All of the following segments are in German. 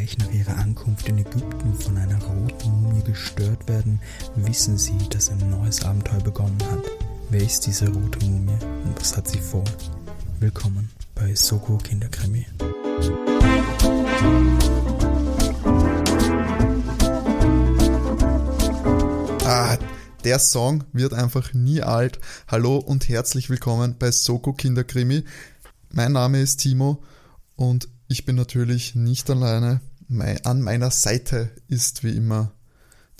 Gleich nach ihrer Ankunft in Ägypten von einer roten Mumie gestört werden, wissen sie, dass ein neues Abenteuer begonnen hat. Wer ist diese rote Mumie und was hat sie vor? Willkommen bei Soko Kinderkrimi. Ah, der Song wird einfach nie alt. Hallo und herzlich willkommen bei Soko Kinderkrimi. Mein Name ist Timo und ich bin natürlich nicht alleine. An meiner Seite ist wie immer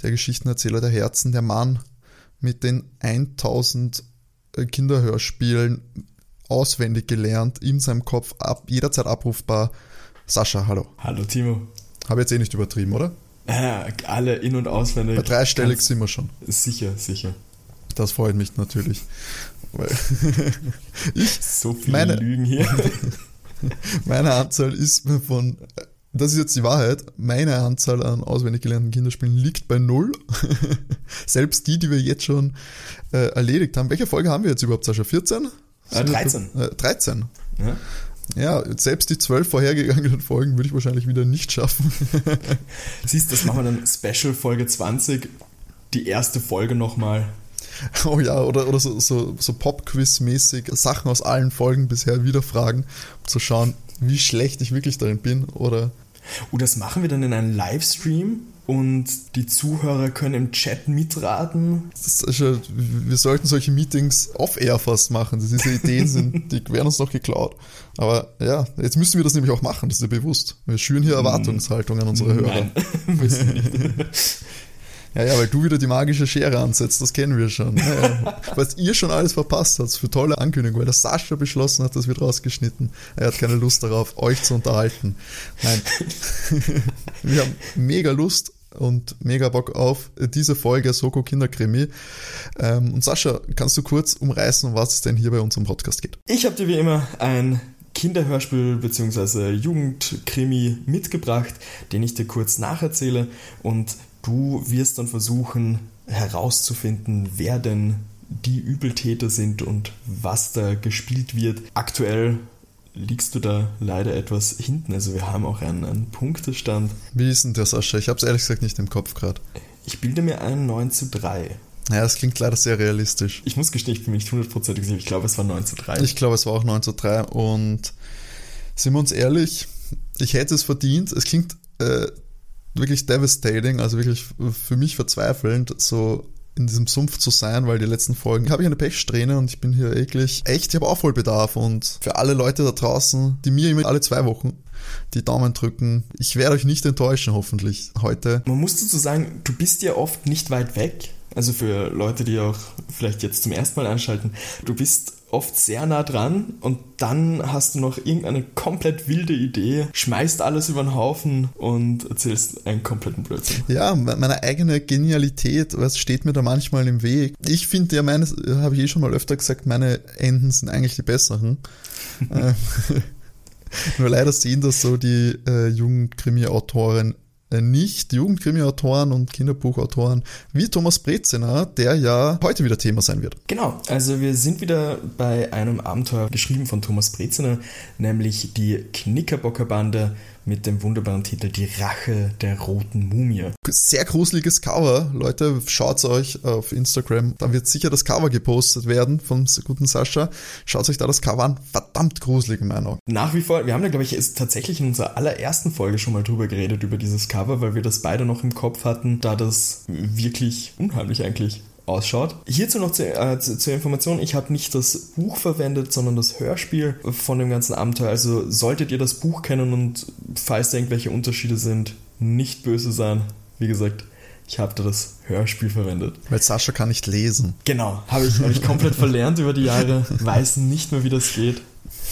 der Geschichtenerzähler der Herzen, der Mann mit den 1000 äh, Kinderhörspielen auswendig gelernt, in seinem Kopf ab, jederzeit abrufbar. Sascha, hallo. Hallo Timo. Habe jetzt eh nicht übertrieben, oder? Ja, alle in- und auswendig. Bei dreistellig sind wir schon. Sicher, sicher. Das freut mich natürlich. ich, so viele meine, Lügen hier. meine Anzahl ist von, das ist jetzt die Wahrheit, meine Anzahl an auswendig gelernten Kinderspielen liegt bei null. Selbst die, die wir jetzt schon äh, erledigt haben. Welche Folge haben wir jetzt überhaupt, Sascha? 14? Äh, 13. Äh, 13. Ja? Ja, selbst die zwölf vorhergegangenen Folgen würde ich wahrscheinlich wieder nicht schaffen. Siehst, das machen wir dann Special Folge 20, die erste Folge nochmal. Oh ja, oder, oder so, so, so Pop-Quiz-mäßig Sachen aus allen Folgen bisher wieder fragen, um zu schauen, wie schlecht ich wirklich darin bin. Oder oh, das machen wir dann in einem Livestream und die Zuhörer können im Chat mitraten. Schon, wir sollten solche Meetings off-air fast machen. Diese Ideen sind, die werden uns noch geklaut. Aber ja, jetzt müssen wir das nämlich auch machen, das ist ja bewusst. Wir schüren hier Erwartungshaltung an unsere Hörer. Nein, müssen nicht. Ja, ja, weil du wieder die magische Schere ansetzt, das kennen wir schon. Ja. Was ihr schon alles verpasst habt für tolle Ankündigungen, weil der Sascha beschlossen hat, das wird rausgeschnitten. Er hat keine Lust darauf, euch zu unterhalten. Nein. wir haben mega Lust und mega Bock auf diese Folge Soko Kinderkrimi. Ähm, und Sascha, kannst du kurz umreißen, was es denn hier bei unserem Podcast geht? Ich habe dir wie immer ein Kinderhörspiel bzw. Jugendkrimi mitgebracht, den ich dir kurz nacherzähle und Du wirst dann versuchen herauszufinden, wer denn die Übeltäter sind und was da gespielt wird. Aktuell liegst du da leider etwas hinten. Also wir haben auch einen, einen Punktestand. Wie ist denn der Sascha? Ich habe es ehrlich gesagt nicht im Kopf gerade. Ich bilde mir ein 9 zu 3. Ja, das klingt leider sehr realistisch. Ich muss gestehen, ich bin nicht hundertprozentig sicher. Ich glaube, es war 9 zu 3. Ich glaube, es war auch 9 zu 3. Und sind wir uns ehrlich, ich hätte es verdient. Es klingt äh, wirklich devastating, also wirklich für mich verzweifelnd, so in diesem Sumpf zu sein, weil die letzten Folgen habe ich eine Pechsträhne und ich bin hier eklig. Echt, ich habe Aufholbedarf und für alle Leute da draußen, die mir immer alle zwei Wochen die Daumen drücken, ich werde euch nicht enttäuschen, hoffentlich heute. Man muss dazu sagen, du bist ja oft nicht weit weg. Also für Leute, die auch vielleicht jetzt zum ersten Mal einschalten, du bist oft sehr nah dran und dann hast du noch irgendeine komplett wilde Idee, schmeißt alles über den Haufen und erzählst einen kompletten Blödsinn. Ja, meine eigene Genialität, was steht mir da manchmal im Weg. Ich finde ja, meine, habe ich eh schon mal öfter gesagt, meine Enden sind eigentlich die besseren. Ähm, nur leider sehen das so die äh, jungen Krimi-Autoren äh, nicht Jugendkrimi-Autoren und Kinderbuchautoren wie Thomas Breziner, der ja heute wieder Thema sein wird. Genau, also wir sind wieder bei einem Abenteuer geschrieben von Thomas Breziner, nämlich die Knickerbockerbande mit dem wunderbaren Titel Die Rache der roten Mumie. Sehr gruseliges Cover. Leute, schaut euch auf Instagram. Da wird sicher das Cover gepostet werden vom guten Sascha. Schaut euch da das Cover an. Verdammt gruselig in meiner Meinung. Nach wie vor, wir haben da, glaube ich, tatsächlich in unserer allerersten Folge schon mal drüber geredet, über dieses Cover, weil wir das beide noch im Kopf hatten, da das wirklich unheimlich eigentlich ausschaut. Hierzu noch zu, äh, zu, zur Information, ich habe nicht das Buch verwendet, sondern das Hörspiel von dem ganzen Abenteuer. Also solltet ihr das Buch kennen und falls da irgendwelche Unterschiede sind, nicht böse sein. Wie gesagt, ich habe da das Hörspiel verwendet. Weil Sascha kann nicht lesen. Genau, habe ich, hab ich komplett verlernt über die Jahre, weiß nicht mehr, wie das geht.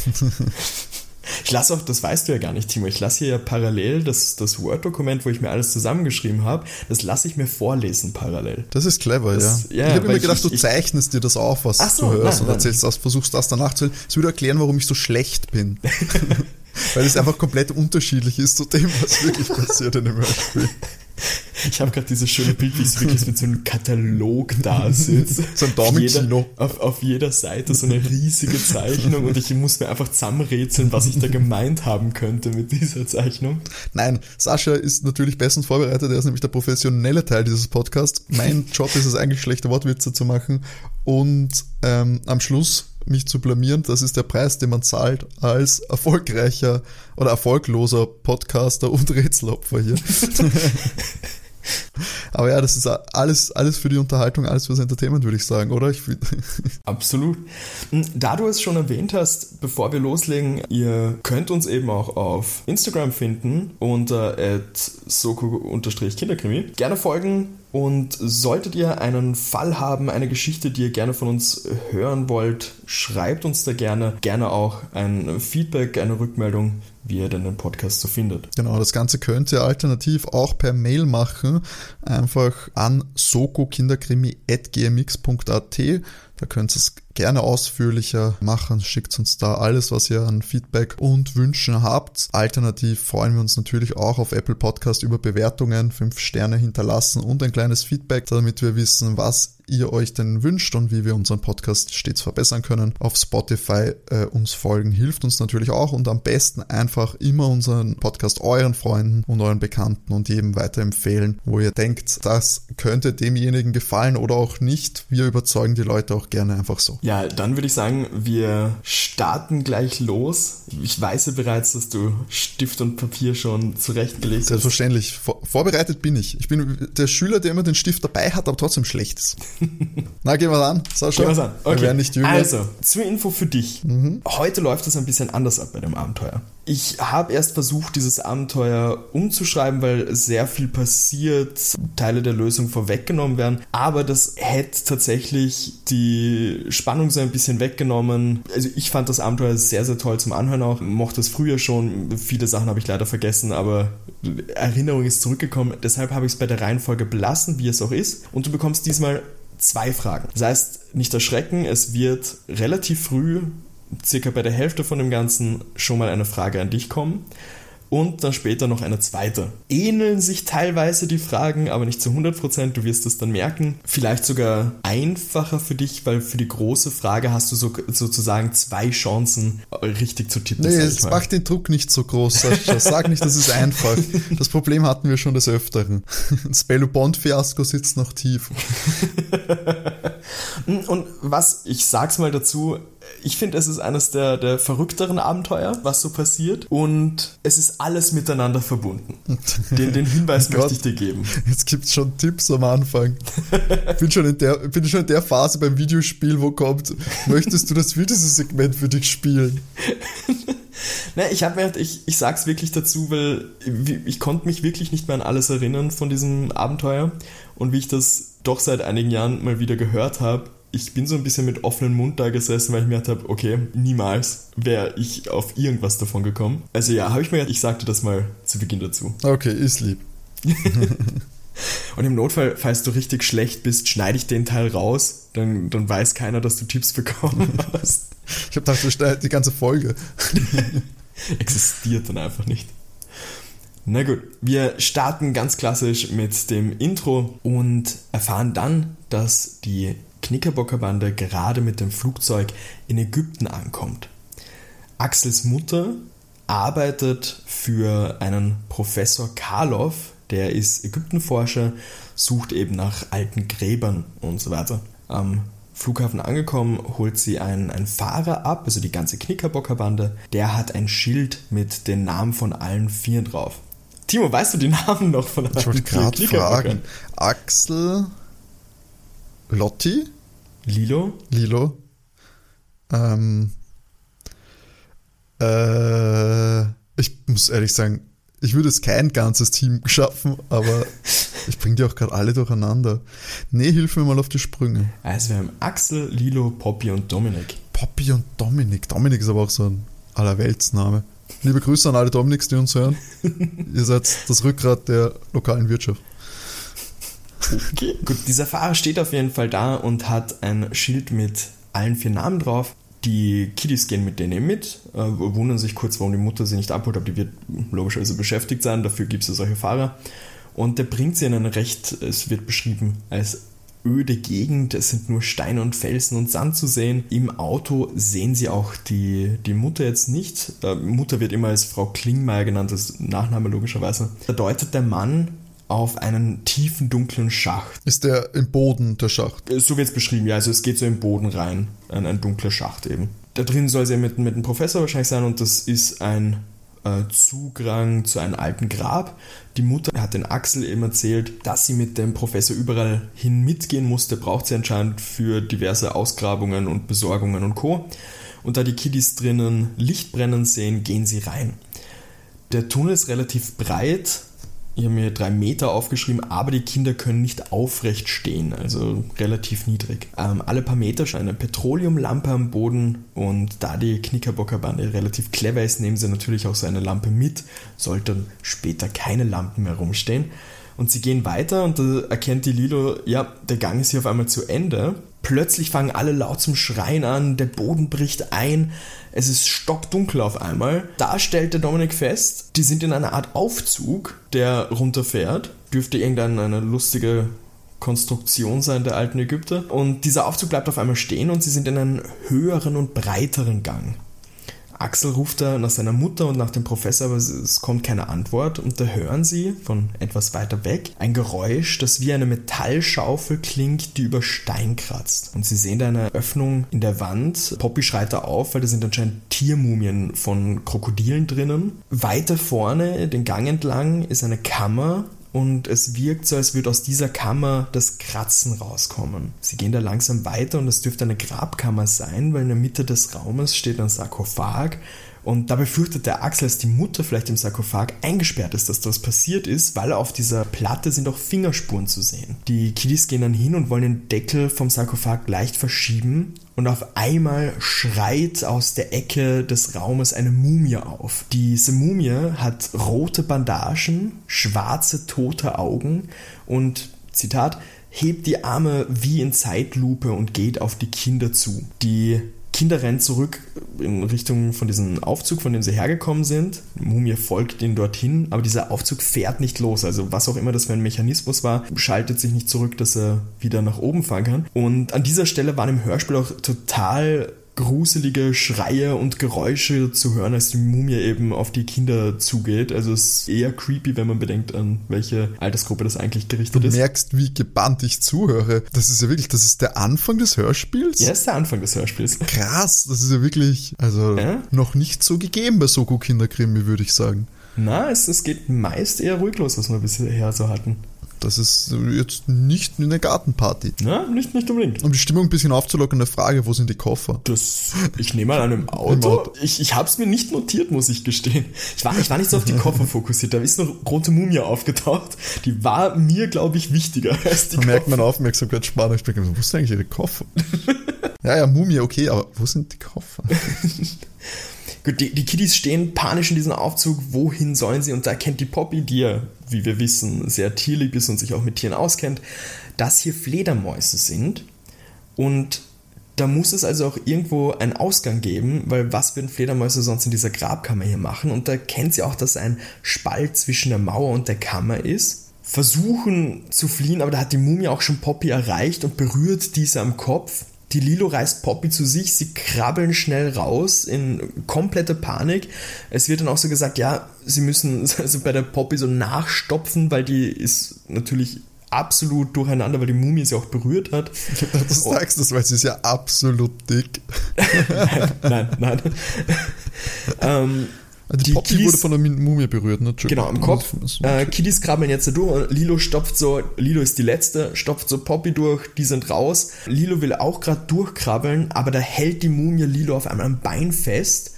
Ich lasse auch, das weißt du ja gar nicht, Timo, ich lasse hier ja parallel das, das Word-Dokument, wo ich mir alles zusammengeschrieben habe, das lasse ich mir vorlesen parallel. Das ist clever, das, ja. ja. Ich habe immer gedacht, ich, du zeichnest dir das auf, was so, du hörst nein, und erzählst das, versuchst das danach zu Das würde erklären, warum ich so schlecht bin. Weil es einfach komplett unterschiedlich ist zu dem, was wirklich passiert in dem Hörspiel. Ich habe gerade dieses schöne Bild, wie es wirklich mit so einem Katalog da sitzt. So ein Daumenkino. Auf, auf jeder Seite so eine riesige Zeichnung und ich muss mir einfach zusammenrätseln, was ich da gemeint haben könnte mit dieser Zeichnung. Nein, Sascha ist natürlich bestens vorbereitet, er ist nämlich der professionelle Teil dieses Podcasts. Mein Job ist es eigentlich, schlechte Wortwitze zu machen und ähm, am Schluss mich zu blamieren. Das ist der Preis, den man zahlt als erfolgreicher oder erfolgloser Podcaster und Rätselopfer hier. Aber ja, das ist alles, alles für die Unterhaltung, alles fürs Entertainment, würde ich sagen, oder? Ich Absolut. Hm, da du es schon erwähnt hast, bevor wir loslegen, ihr könnt uns eben auch auf Instagram finden unter soko-kinderkrimi. Gerne folgen, und solltet ihr einen Fall haben, eine Geschichte, die ihr gerne von uns hören wollt, schreibt uns da gerne. Gerne auch ein Feedback, eine Rückmeldung, wie ihr denn den Podcast so findet. Genau, das Ganze könnt ihr alternativ auch per Mail machen. Einfach an sokokinderkrimi.gmx.at. Da könnt ihr es gerne ausführlicher machen. Schickt uns da alles, was ihr an Feedback und Wünschen habt. Alternativ freuen wir uns natürlich auch auf Apple Podcast über Bewertungen, fünf Sterne hinterlassen und ein kleines Feedback, damit wir wissen, was ihr euch denn wünscht und wie wir unseren Podcast stets verbessern können. Auf Spotify äh, uns folgen hilft uns natürlich auch und am besten einfach immer unseren Podcast euren Freunden und euren Bekannten und jedem weiterempfehlen, wo ihr denkt, das könnte demjenigen gefallen oder auch nicht. Wir überzeugen die Leute auch gerne einfach so. Ja, dann würde ich sagen, wir starten gleich los. Ich weiß ja bereits, dass du Stift und Papier schon zurechtgelegt hast. Selbstverständlich. Vor vorbereitet bin ich. Ich bin der Schüler, der immer den Stift dabei hat, aber trotzdem schlecht ist. Na, gehen wir an. Sascha. Gehen wir an. Okay. Wir werden nicht jünger. Also, zur Info für dich. Mhm. Heute läuft es ein bisschen anders ab bei dem Abenteuer. Ich habe erst versucht, dieses Abenteuer umzuschreiben, weil sehr viel passiert, Teile der Lösung vorweggenommen werden. Aber das hätte tatsächlich die Spannung so ein bisschen weggenommen. Also ich fand das Abenteuer sehr, sehr toll zum Anhören auch. Mochte es früher schon. Viele Sachen habe ich leider vergessen, aber Erinnerung ist zurückgekommen. Deshalb habe ich es bei der Reihenfolge belassen, wie es auch ist. Und du bekommst diesmal zwei Fragen. Das heißt, nicht erschrecken, es wird relativ früh, circa bei der Hälfte von dem Ganzen, schon mal eine Frage an dich kommen und dann später noch eine zweite. Ähneln sich teilweise die Fragen, aber nicht zu 100%, du wirst es dann merken. Vielleicht sogar einfacher für dich, weil für die große Frage hast du so, sozusagen zwei Chancen, richtig zu tippen. Nee, es macht den Druck nicht so groß, Sascha. Sag nicht, das ist einfach. Das Problem hatten wir schon des Öfteren. Das Bello Bond-Fiasko sitzt noch tief. Und was, ich sag's mal dazu, ich finde, es ist eines der, der verrückteren Abenteuer, was so passiert. Und es ist alles miteinander verbunden. Den, den Hinweis möchte ich dir geben. Jetzt gibt es schon Tipps am Anfang. Ich bin schon, in der, bin schon in der Phase beim Videospiel, wo kommt, möchtest du das für dieses Segment für dich spielen? Ne, ich habe mir, ich, ich sag's wirklich dazu, weil ich, ich konnte mich wirklich nicht mehr an alles erinnern von diesem Abenteuer und wie ich das doch seit einigen Jahren mal wieder gehört habe, ich bin so ein bisschen mit offenem Mund da gesessen, weil ich mir gedacht habe, okay, niemals wäre ich auf irgendwas davon gekommen. Also ja, habe ich mir gedacht, ich sagte das mal zu Beginn dazu. Okay, ist lieb. Und im Notfall, falls du richtig schlecht bist, schneide ich den Teil raus, dann, dann weiß keiner, dass du Tipps bekommen hast. ich habe gedacht, du schneidest die ganze Folge. Existiert dann einfach nicht. Na gut, wir starten ganz klassisch mit dem Intro und erfahren dann, dass die Knickerbockerbande gerade mit dem Flugzeug in Ägypten ankommt. Axels Mutter arbeitet für einen Professor Karloff, der ist Ägyptenforscher, sucht eben nach alten Gräbern und so weiter. Am Flughafen angekommen, holt sie einen, einen Fahrer ab, also die ganze Knickerbockerbande. Der hat ein Schild mit den Namen von allen vier drauf. Timo, weißt du die Namen noch von allen Ich wollte gerade fragen. Axel, Lotti, Lilo? Lilo. Ähm, äh, ich muss ehrlich sagen, ich würde es kein ganzes Team schaffen, aber ich bringe die auch gerade alle durcheinander. Nee, hilf mir mal auf die Sprünge. Also wir haben Axel, Lilo, Poppy und Dominik. Poppy und Dominik. Dominik ist aber auch so ein Allerweltsname. Liebe Grüße an alle Dominiks, die uns hören. Ihr seid das Rückgrat der lokalen Wirtschaft. Okay. Gut, dieser Fahrer steht auf jeden Fall da und hat ein Schild mit allen vier Namen drauf. Die Kiddies gehen mit denen mit, äh, wundern sich kurz, warum die Mutter sie nicht abholt, aber die wird logischerweise beschäftigt sein, dafür gibt es solche Fahrer. Und der bringt sie in eine recht, es wird beschrieben als öde Gegend. Es sind nur Steine und Felsen und Sand zu sehen. Im Auto sehen sie auch die, die Mutter jetzt nicht. Äh, Mutter wird immer als Frau Klingmeier genannt, das ist Nachname logischerweise. Da deutet der Mann auf einen tiefen, dunklen Schacht. Ist der im Boden, der Schacht? So wird es beschrieben, ja. Also es geht so im Boden rein. Ein, ein dunkler Schacht eben. Da drin soll sie mit, mit einem Professor wahrscheinlich sein und das ist ein äh, Zugang zu einem alten Grab. Die Mutter hat den Axel eben erzählt, dass sie mit dem Professor überall hin mitgehen musste, braucht sie anscheinend für diverse Ausgrabungen und Besorgungen und Co. Und da die Kiddies drinnen Licht brennen sehen, gehen sie rein. Der Tunnel ist relativ breit, ich habe mir drei Meter aufgeschrieben, aber die Kinder können nicht aufrecht stehen, also relativ niedrig. Ähm, alle paar Meter scheint eine Petroleumlampe am Boden und da die Knickerbockerbande relativ clever ist, nehmen sie natürlich auch so eine Lampe mit, sollten später keine Lampen mehr rumstehen. Und sie gehen weiter und da erkennt die Lilo, ja, der Gang ist hier auf einmal zu Ende. Plötzlich fangen alle laut zum Schreien an, der Boden bricht ein, es ist stockdunkel auf einmal. Da stellt der Dominik fest, die sind in einer Art Aufzug, der runterfährt. Dürfte irgendeine lustige Konstruktion sein der alten Ägypter. Und dieser Aufzug bleibt auf einmal stehen und sie sind in einem höheren und breiteren Gang. Axel ruft da nach seiner Mutter und nach dem Professor, aber es kommt keine Antwort. Und da hören sie von etwas weiter weg ein Geräusch, das wie eine Metallschaufel klingt, die über Stein kratzt. Und sie sehen da eine Öffnung in der Wand. Poppy schreit da auf, weil da sind anscheinend Tiermumien von Krokodilen drinnen. Weiter vorne, den Gang entlang, ist eine Kammer und es wirkt so, als würde aus dieser Kammer das Kratzen rauskommen. Sie gehen da langsam weiter und es dürfte eine Grabkammer sein, weil in der Mitte des Raumes steht ein Sarkophag und da befürchtet der Axel, dass die Mutter vielleicht im Sarkophag eingesperrt ist, dass das passiert ist, weil auf dieser Platte sind auch Fingerspuren zu sehen. Die Kiddies gehen dann hin und wollen den Deckel vom Sarkophag leicht verschieben und auf einmal schreit aus der Ecke des Raumes eine Mumie auf. Diese Mumie hat rote Bandagen, schwarze tote Augen und Zitat hebt die Arme wie in Zeitlupe und geht auf die Kinder zu. Die Kinder rennen zurück in Richtung von diesem Aufzug, von dem sie hergekommen sind. Mumie folgt ihnen dorthin, aber dieser Aufzug fährt nicht los. Also was auch immer das für ein Mechanismus war, schaltet sich nicht zurück, dass er wieder nach oben fahren kann. Und an dieser Stelle waren im Hörspiel auch total gruselige Schreie und Geräusche zu hören, als die Mumie eben auf die Kinder zugeht. Also es ist eher creepy, wenn man bedenkt, an welche Altersgruppe das eigentlich gerichtet du ist. Du merkst, wie gebannt ich zuhöre. Das ist ja wirklich, das ist der Anfang des Hörspiels? Ja, ist der Anfang des Hörspiels. Krass, das ist ja wirklich, also ja? noch nicht so gegeben bei Soko Kinderkrimi, würde ich sagen. Na, es, es geht meist eher ruhig los, was wir bisher so hatten. Das ist jetzt nicht eine Gartenparty. Ja, nicht, nicht unbedingt. Um die Stimmung ein bisschen aufzulockern, eine Frage, wo sind die Koffer? Das, ich nehme an einem Auto. Auto. Ich, ich habe es mir nicht notiert, muss ich gestehen. Ich war, ich war nicht so auf die Koffer fokussiert. Da ist eine rote Mumie aufgetaucht. Die war mir, glaube ich, wichtiger als die Man Koffer. merkt meine Aufmerksamkeitsspanne. Ich denke, wo sind eigentlich ihre Koffer? ja, ja, Mumie, okay, aber wo sind die Koffer? Gut, die, die Kiddies stehen panisch in diesem Aufzug. Wohin sollen sie? Und da kennt die Poppy, die ja, wie wir wissen, sehr tierlieb ist und sich auch mit Tieren auskennt, dass hier Fledermäuse sind. Und da muss es also auch irgendwo einen Ausgang geben, weil was würden Fledermäuse sonst in dieser Grabkammer hier machen? Und da kennt sie auch, dass ein Spalt zwischen der Mauer und der Kammer ist. Versuchen zu fliehen, aber da hat die Mumie auch schon Poppy erreicht und berührt diese am Kopf. Die Lilo reißt Poppy zu sich, sie krabbeln schnell raus in kompletter Panik. Es wird dann auch so gesagt, ja, sie müssen also bei der Poppy so nachstopfen, weil die ist natürlich absolut durcheinander, weil die Mumie sie auch berührt hat. Du sagst das, weil sie ist ja absolut dick. nein, nein. nein. ähm, die, die Poppy wurde von der Mumie berührt, ne? Genau, im Kopf. Äh, Kiddies krabbeln jetzt da durch. Lilo stopft so, Lilo ist die letzte, stopft so Poppy durch, die sind raus. Lilo will auch gerade durchkrabbeln, aber da hält die Mumie Lilo auf einmal am Bein fest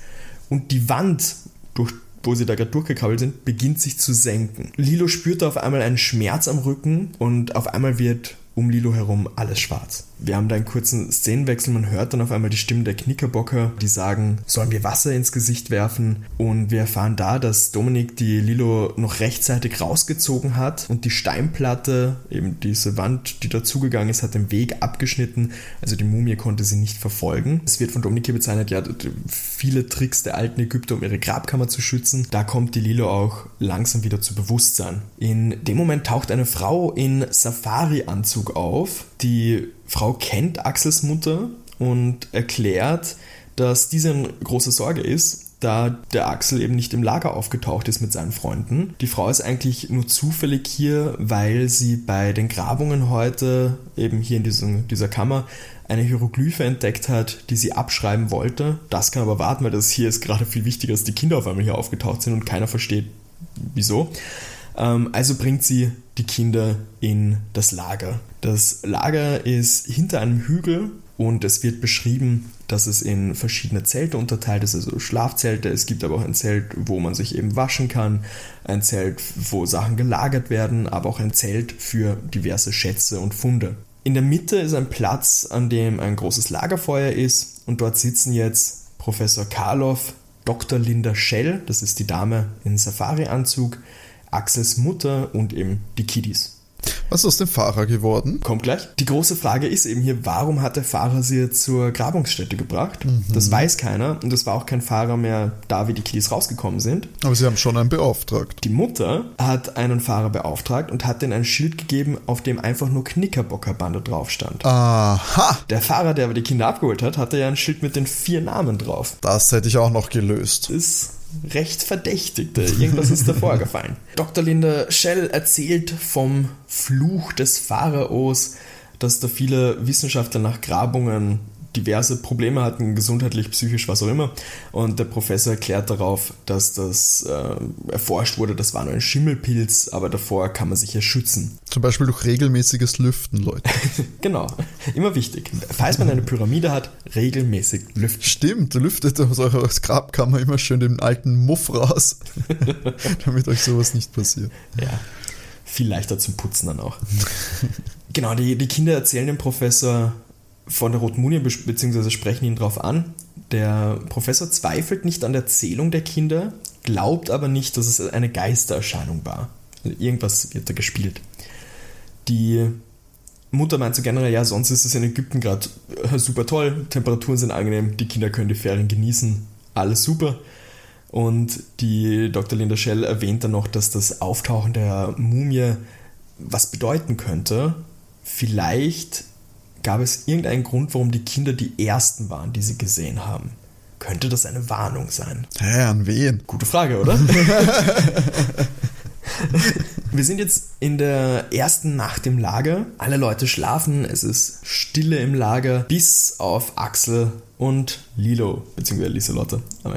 und die Wand, durch, wo sie da gerade durchgekrabbelt sind, beginnt sich zu senken. Lilo spürt auf einmal einen Schmerz am Rücken und auf einmal wird um Lilo herum alles schwarz. Wir haben da einen kurzen Szenenwechsel, man hört dann auf einmal die Stimmen der Knickerbocker, die sagen, sollen wir Wasser ins Gesicht werfen? Und wir erfahren da, dass Dominik die Lilo noch rechtzeitig rausgezogen hat und die Steinplatte, eben diese Wand, die dazugegangen ist, hat den Weg abgeschnitten. Also die Mumie konnte sie nicht verfolgen. Es wird von Dominik hier bezeichnet, ja, viele Tricks der alten Ägypter, um ihre Grabkammer zu schützen. Da kommt die Lilo auch langsam wieder zu Bewusstsein. In dem Moment taucht eine Frau in Safari-Anzug auf. Die Frau kennt Axels Mutter und erklärt, dass diese eine große Sorge ist, da der Axel eben nicht im Lager aufgetaucht ist mit seinen Freunden. Die Frau ist eigentlich nur zufällig hier, weil sie bei den Grabungen heute eben hier in diesem, dieser Kammer eine Hieroglyphe entdeckt hat, die sie abschreiben wollte. Das kann aber warten, weil das hier ist gerade viel wichtiger, dass die Kinder auf einmal hier aufgetaucht sind und keiner versteht, wieso. Ähm, also bringt sie die Kinder in das Lager. Das Lager ist hinter einem Hügel und es wird beschrieben, dass es in verschiedene Zelte unterteilt ist, also Schlafzelte. Es gibt aber auch ein Zelt, wo man sich eben waschen kann, ein Zelt, wo Sachen gelagert werden, aber auch ein Zelt für diverse Schätze und Funde. In der Mitte ist ein Platz, an dem ein großes Lagerfeuer ist und dort sitzen jetzt Professor Karloff, Dr. Linda Schell, das ist die Dame in Safari-Anzug, Axels Mutter und eben die Kiddies. Was ist aus dem Fahrer geworden? Kommt gleich. Die große Frage ist eben hier, warum hat der Fahrer sie zur Grabungsstätte gebracht? Mhm. Das weiß keiner und es war auch kein Fahrer mehr da, wie die Kiddies rausgekommen sind. Aber sie haben schon einen beauftragt. Die Mutter hat einen Fahrer beauftragt und hat denen ein Schild gegeben, auf dem einfach nur Knickerbockerbande drauf stand. Aha! Der Fahrer, der aber die Kinder abgeholt hat, hatte ja ein Schild mit den vier Namen drauf. Das hätte ich auch noch gelöst. Ist recht verdächtig. Irgendwas ist da vorgefallen. Dr. Linda Shell erzählt vom Fluch des Pharaos, dass da viele Wissenschaftler nach Grabungen diverse Probleme hatten, gesundheitlich, psychisch, was auch immer. Und der Professor erklärt darauf, dass das äh, erforscht wurde, das war nur ein Schimmelpilz, aber davor kann man sich ja schützen. Zum Beispiel durch regelmäßiges Lüften, Leute. genau, immer wichtig. Falls man eine Pyramide hat, regelmäßig lüften. Stimmt, lüftet aus eurer Grabkammer immer schön den alten Muff raus, damit euch sowas nicht passiert. Ja, viel leichter zum Putzen dann auch. genau, die, die Kinder erzählen dem Professor, von der Roten Munie bzw. sprechen ihn darauf an. Der Professor zweifelt nicht an der Zählung der Kinder, glaubt aber nicht, dass es eine Geistererscheinung war. Also irgendwas wird da gespielt. Die Mutter meint so generell, ja, sonst ist es in Ägypten gerade äh, super toll, Temperaturen sind angenehm, die Kinder können die Ferien genießen, alles super. Und die Dr. Linda Schell erwähnt dann noch, dass das Auftauchen der Mumie was bedeuten könnte. Vielleicht gab es irgendeinen Grund, warum die Kinder die ersten waren, die sie gesehen haben. Könnte das eine Warnung sein? Hä, an wen? Gute Frage, oder? Wir sind jetzt in der ersten Nacht im Lager. Alle Leute schlafen, es ist Stille im Lager, bis auf Axel und Lilo, beziehungsweise Lieselotte. Aber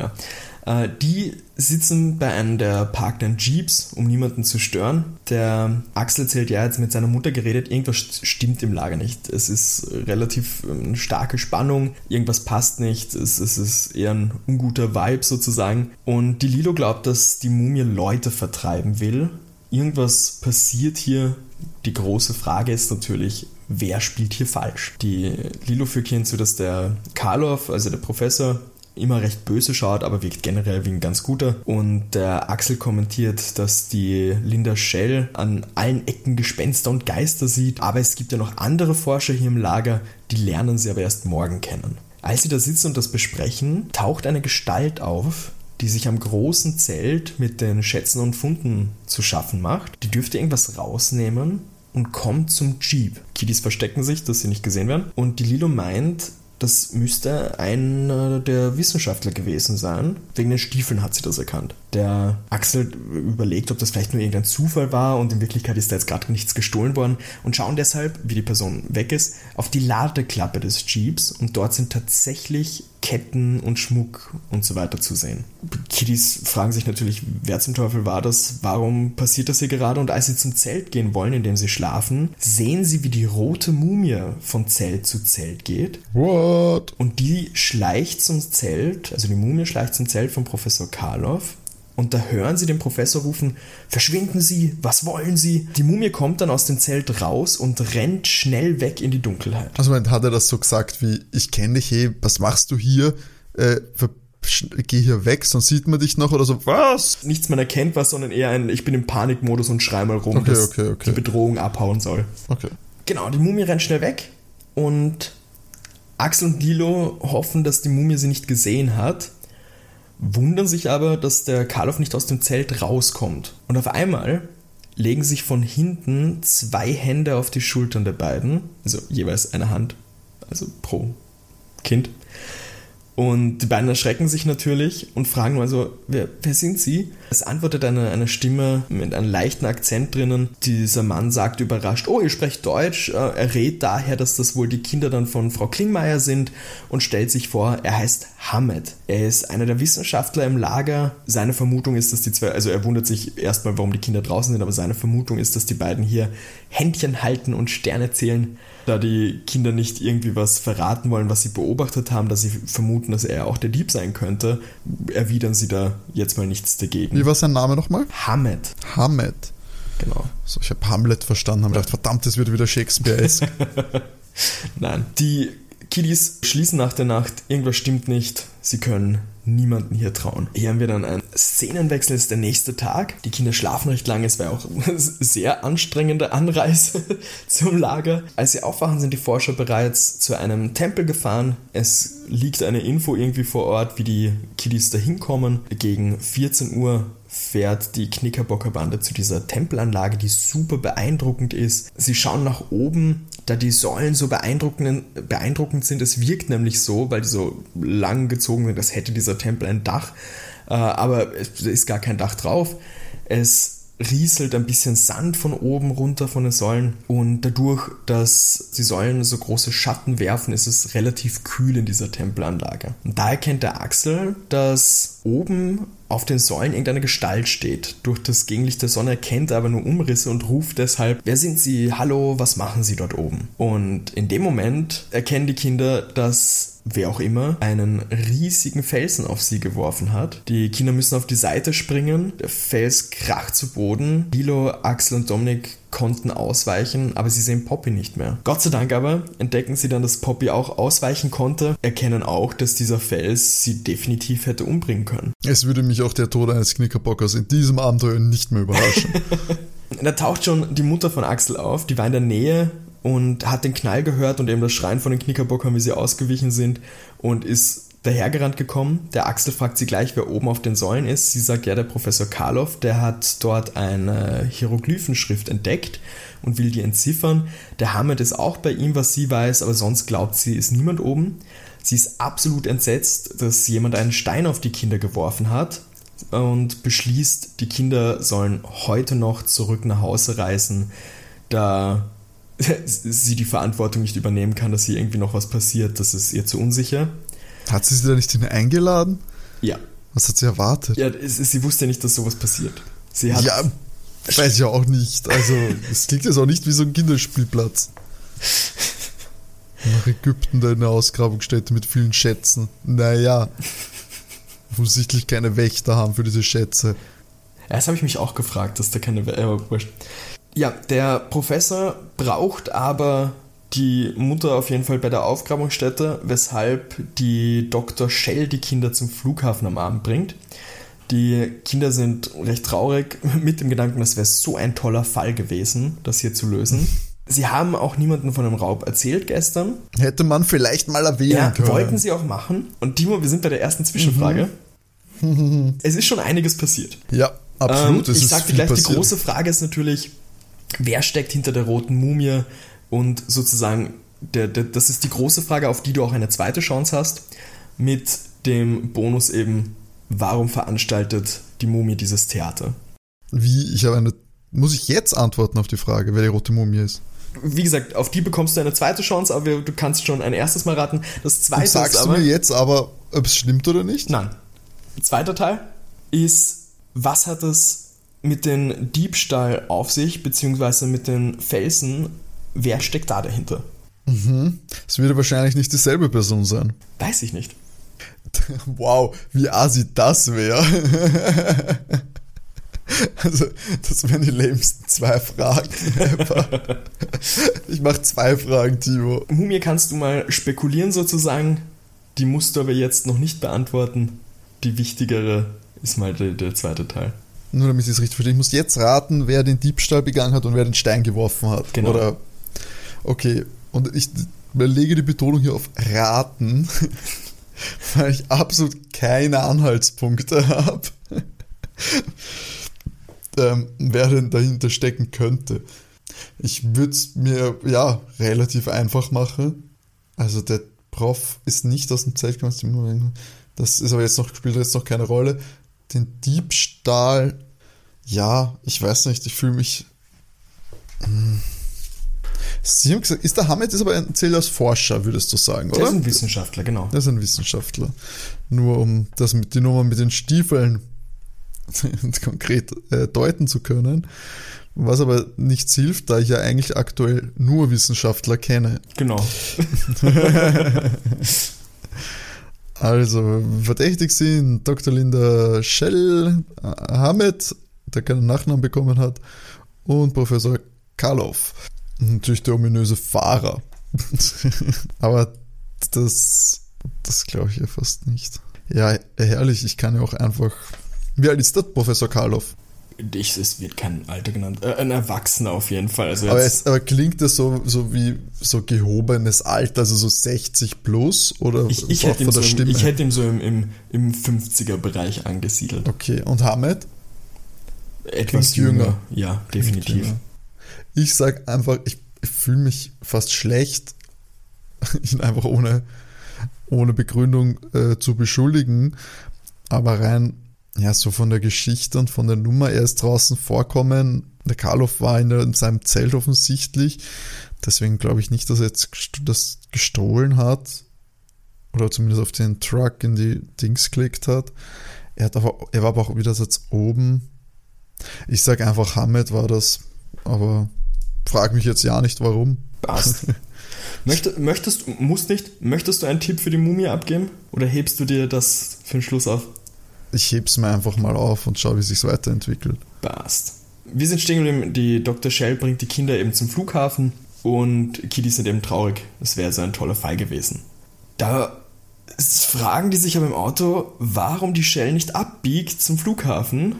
ja. Äh, die sitzen bei einem der parkenden Jeeps, um niemanden zu stören. Der Axel erzählt, ja, jetzt mit seiner Mutter geredet, irgendwas stimmt im Lager nicht. Es ist relativ eine ähm, starke Spannung, irgendwas passt nicht, es, es ist eher ein unguter Vibe sozusagen. Und die Lilo glaubt, dass die Mumie Leute vertreiben will. Irgendwas passiert hier. Die große Frage ist natürlich, wer spielt hier falsch? Die Lilo führt hier hinzu, dass der Karloff, also der Professor, immer recht böse schaut, aber wirkt generell wie ein ganz guter. Und der Axel kommentiert, dass die Linda Shell an allen Ecken Gespenster und Geister sieht, aber es gibt ja noch andere Forscher hier im Lager, die lernen sie aber erst morgen kennen. Als sie da sitzen und das besprechen, taucht eine Gestalt auf, die sich am großen Zelt mit den Schätzen und Funden zu schaffen macht. Die dürfte irgendwas rausnehmen und kommt zum Jeep. Kiddies verstecken sich, dass sie nicht gesehen werden. Und die Lilo meint, das müsste einer der Wissenschaftler gewesen sein. Wegen den Stiefeln hat sie das erkannt. Der Axel überlegt, ob das vielleicht nur irgendein Zufall war und in Wirklichkeit ist da jetzt gerade nichts gestohlen worden und schauen deshalb, wie die Person weg ist, auf die Ladeklappe des Jeeps und dort sind tatsächlich Ketten und Schmuck und so weiter zu sehen. Kiddies fragen sich natürlich, wer zum Teufel war das? Warum passiert das hier gerade? Und als sie zum Zelt gehen wollen, in dem sie schlafen, sehen sie, wie die rote Mumie von Zelt zu Zelt geht. What? Und die schleicht zum Zelt, also die Mumie schleicht zum Zelt von Professor Karloff Und da hören sie den Professor rufen, verschwinden Sie, was wollen Sie? Die Mumie kommt dann aus dem Zelt raus und rennt schnell weg in die Dunkelheit. Also hat er das so gesagt wie, ich kenne dich eh, was machst du hier? Äh, geh hier weg, sonst sieht man dich noch oder so. Was? Nichts man erkennt was, sondern eher ein, ich bin im Panikmodus und schrei mal rum, Okay, dass okay, okay. die Bedrohung abhauen soll. Okay. Genau, die Mumie rennt schnell weg und Axel und Lilo hoffen, dass die Mumie sie nicht gesehen hat, wundern sich aber, dass der Karloff nicht aus dem Zelt rauskommt. Und auf einmal legen sich von hinten zwei Hände auf die Schultern der beiden, also jeweils eine Hand, also pro Kind. Und die beiden erschrecken sich natürlich und fragen also, wer, wer sind sie? Es antwortet eine, eine Stimme mit einem leichten Akzent drinnen. Dieser Mann sagt überrascht, oh, ihr sprecht Deutsch. Äh, Er rät daher, dass das wohl die Kinder dann von Frau Klingmeier sind und stellt sich vor, er heißt Hamed. Er ist einer der Wissenschaftler im Lager. Seine Vermutung ist, dass die zwei, also er wundert sich erstmal, warum die Kinder draußen sind, aber seine Vermutung ist, dass die beiden hier Händchen halten und Sterne zählen, da die Kinder nicht irgendwie was verraten wollen, was sie beobachtet haben, dass sie vermuten, dass er auch der Dieb sein könnte, erwidern sie da jetzt mal nichts dagegen. Wie war sein Name nochmal? Hamed, Hamed. genau. So, ich habe Hamlet verstanden, habe gedacht, verdammt, das wird wieder Shakespeare-esk. Nein, die Kiddies schließen nach der Nacht, irgendwas stimmt nicht, sie können niemanden hier trauen. Hier haben wir dann einen Szenenwechsel, ist der nächste Tag. Die Kinder schlafen recht lange, es war auch eine sehr anstrengende Anreise zum Lager. Als sie aufwachen, sind die Forscher bereits zu einem Tempel gefahren. Es liegt eine Info irgendwie vor Ort, wie die Kiddies da hinkommen. Gegen 14 Uhr fährt die Knickerbocker Bande zu dieser Tempelanlage, die super beeindruckend ist. Sie schauen nach oben, da die Säulen so beeindruckend, beeindruckend sind. Es wirkt nämlich so, weil die so lang gezogen sind, als hätte dieser Tempel ein Dach. Äh, aber es ist gar kein Dach drauf. Es rieselt ein bisschen Sand von oben runter von den Säulen und dadurch, dass die Säulen so große Schatten werfen, ist es relativ kühl in dieser Tempelanlage. Und da erkennt der Axel, dass oben auf den Säulen irgendeine Gestalt steht. Durch das Gegenlicht der Sonne erkennt er aber nur Umrisse und ruft deshalb, wer sind Sie? Hallo, was machen Sie dort oben? Und in dem Moment erkennen die Kinder, dass wer auch immer einen riesigen Felsen auf sie geworfen hat. Die Kinder müssen auf die Seite springen, der Fels kracht zu Boden. Lilo, Axel und Dominik konnten ausweichen, aber sie sehen Poppy nicht mehr. Gott sei Dank aber entdecken sie dann, dass Poppy auch ausweichen konnte, erkennen auch, dass dieser Fels sie definitiv hätte umbringen können. es würde mich auch der Tod eines Knickerbockers in diesem Abenteuer nicht mehr überraschen. Da taucht schon die Mutter von Axel auf, die war in der Nähe und hat den Knall gehört und eben das Schreien von den Knickerbockern, wie sie ausgewichen sind und ist dahergerannt gekommen. Der Axel fragt sie gleich, wer oben auf den Säulen ist. Sie sagt, ja, der Professor Karloff, der hat dort eine Hieroglyphenschrift entdeckt und will die entziffern. Der Hammett ist auch bei ihm, was sie weiß, aber sonst glaubt sie, ist niemand oben. Sie ist absolut entsetzt, dass jemand einen Stein auf die Kinder geworfen hat und beschließt, die Kinder sollen heute noch zurück nach Hause reisen, da sie die Verantwortung nicht übernehmen kann, dass hier irgendwie noch was passiert. Das ist ihr zu unsicher. Hat sie sie da nicht eingeladen? Ja. Was hat sie erwartet? ja es, sie wusste ja nicht, dass sowas passiert. Sie hat, Ja, weiß ich auch nicht. Also, es klingt jetzt auch nicht wie so ein Kinderspielplatz. Nach Ägypten da eine Ausgrabungsstätte mit vielen Schätzen. Naja, offensichtlich keine Wächter haben für diese Schätze. Das habe ich mich auch gefragt, dass da keine. Äh. Ja, der Professor braucht aber die Mutter auf jeden Fall bei der Aufgrabungsstätte, weshalb die Dr. Shell die Kinder zum Flughafen am Abend bringt. Die Kinder sind recht traurig mit dem Gedanken, das wäre so ein toller Fall gewesen, das hier zu lösen. Sie haben auch niemanden von dem Raub erzählt gestern. Hätte man vielleicht mal erwähnen Ja, können. wollten sie auch machen. Und Timo, wir sind bei der ersten Zwischenfrage. es ist schon einiges passiert. Ja, absolut. Ähm, es ich ist sag dir gleich, passiert. die große Frage ist natürlich, wer steckt hinter der roten Mumie? Und sozusagen, der, der, das ist die große Frage, auf die du auch eine zweite Chance hast, mit dem Bonus eben, warum veranstaltet die Mumie dieses Theater? Wie, ich habe eine. Muss ich jetzt antworten auf die Frage, wer die rote Mumie ist? Wie gesagt, auf die bekommst du eine zweite Chance, aber du kannst schon ein erstes Mal raten. Das Und zweite ist sagst du aber... mir jetzt aber, ob es stimmt oder nicht? Nein. Zweiter Teil ist, was hat es mit dem Diebstahl auf sich, beziehungsweise mit den Felsen? Wer steckt da dahinter? Es wird wahrscheinlich nicht dieselbe Person sein. Weiß ich nicht. Wow, wie assi das wäre. Also, das wären die lämsten zwei Fragen. Ich mache zwei Fragen, Timo. Mumie kannst du mal spekulieren sozusagen. Die musst du aber jetzt noch nicht beantworten. Die wichtigere ist mal der, der zweite Teil. Nur damit ich es richtig verstehe. Ich muss jetzt raten, wer den Diebstahl begangen hat und wer den Stein geworfen hat. Genau. Oder, okay, und ich lege die Betonung hier auf raten, weil ich absolut keine Anhaltspunkte habe, ähm, wer denn dahinter stecken könnte. Ich würde es mir, ja, relativ einfach machen. Also der Prof ist nicht aus dem Zeltgemeinschaft. Das ist aber jetzt noch, spielt jetzt noch keine Rolle. Den Diebstahl, ja, ich weiß nicht, ich fühle mich. Hm. Sie haben gesagt, ist der Hamid ist aber ein zählt als Forscher, würdest du sagen, oder? Der ist ein Wissenschaftler, genau. Der ist ein Wissenschaftler. Nur um das mit die Nummer mit den Stiefeln konkret äh, deuten zu können. Was aber nichts hilft, da ich ja eigentlich aktuell nur Wissenschaftler kenne. Genau. Also, verdächtig sind Dr. Linda Shell Hamed, der keinen Nachnamen bekommen hat, und Professor Karloff. Natürlich der ominöse Fahrer. aber das, das glaube ich ja fast nicht. Ja, herrlich, ich kann ja auch einfach. Wie alt ist das, Professor Karloff? Ich, es wird kein Alter genannt. Äh, ein Erwachsener auf jeden Fall. Also Aber, es, aber klingt das so, so wie so gehobenes Alter, also so 60 plus? Oder ich, ich, hätte ihm so im, ich hätte ihn so im, im, im 50er-Bereich angesiedelt. okay, und Hamed? Etwas jünger. jünger. Ja, definitiv. Jünger. Ich sag einfach, ich, ich fühle mich fast schlecht, ihn einfach ohne, ohne Begründung äh, zu beschuldigen. Aber rein, ja, so von der Geschichte und von der Nummer, er ist draußen vorkommen. Der Karloff war in, der, in seinem Zelt offensichtlich. Deswegen glaube ich nicht, dass er jetzt das gestohlen hat. Oder zumindest auf den Truck in die Dings geklickt hat. Er, hat aber, er war aber auch wieder jetzt oben. Ich sage einfach, Hamed war das. Aber frag mich jetzt ja nicht, warum. Passt. Möchte, möchtest, musst nicht, möchtest du einen Tipp für die Mumie abgeben? Oder hebst du dir das für den Schluss auf? Ich heb's mir einfach mal auf und schau, wie sich's weiterentwickelt. Passt. Wir sind stehen geblieben, die Dr. Shell bringt die Kinder eben zum Flughafen und Kiddies sind eben traurig. Das wäre so ein toller Fall gewesen. Da fragen die sich aber im Auto, warum die Shell nicht abbiegt zum Flughafen.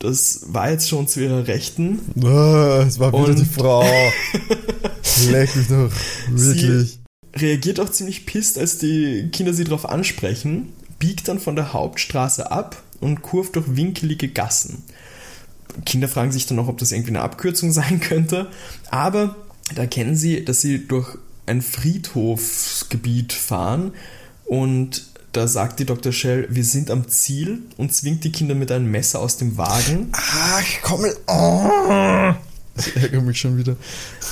Das war jetzt schon zu ihrer Rechten. Ah, es war wieder Und- die Frau. Leck mich doch. Wirklich. reagiert auch ziemlich pisst, als die Kinder sie darauf ansprechen, biegt dann von der Hauptstraße ab und kurvt durch winkelige Gassen. Kinder fragen sich dann noch, ob das irgendwie eine Abkürzung sein könnte, aber da erkennen sie, dass sie durch ein Friedhofsgebiet fahren und da sagt die Dr. Shell, wir sind am Ziel und zwingt die Kinder mit einem Messer aus dem Wagen. Ach, komm mal. Oh. Ich ärgere mich schon wieder.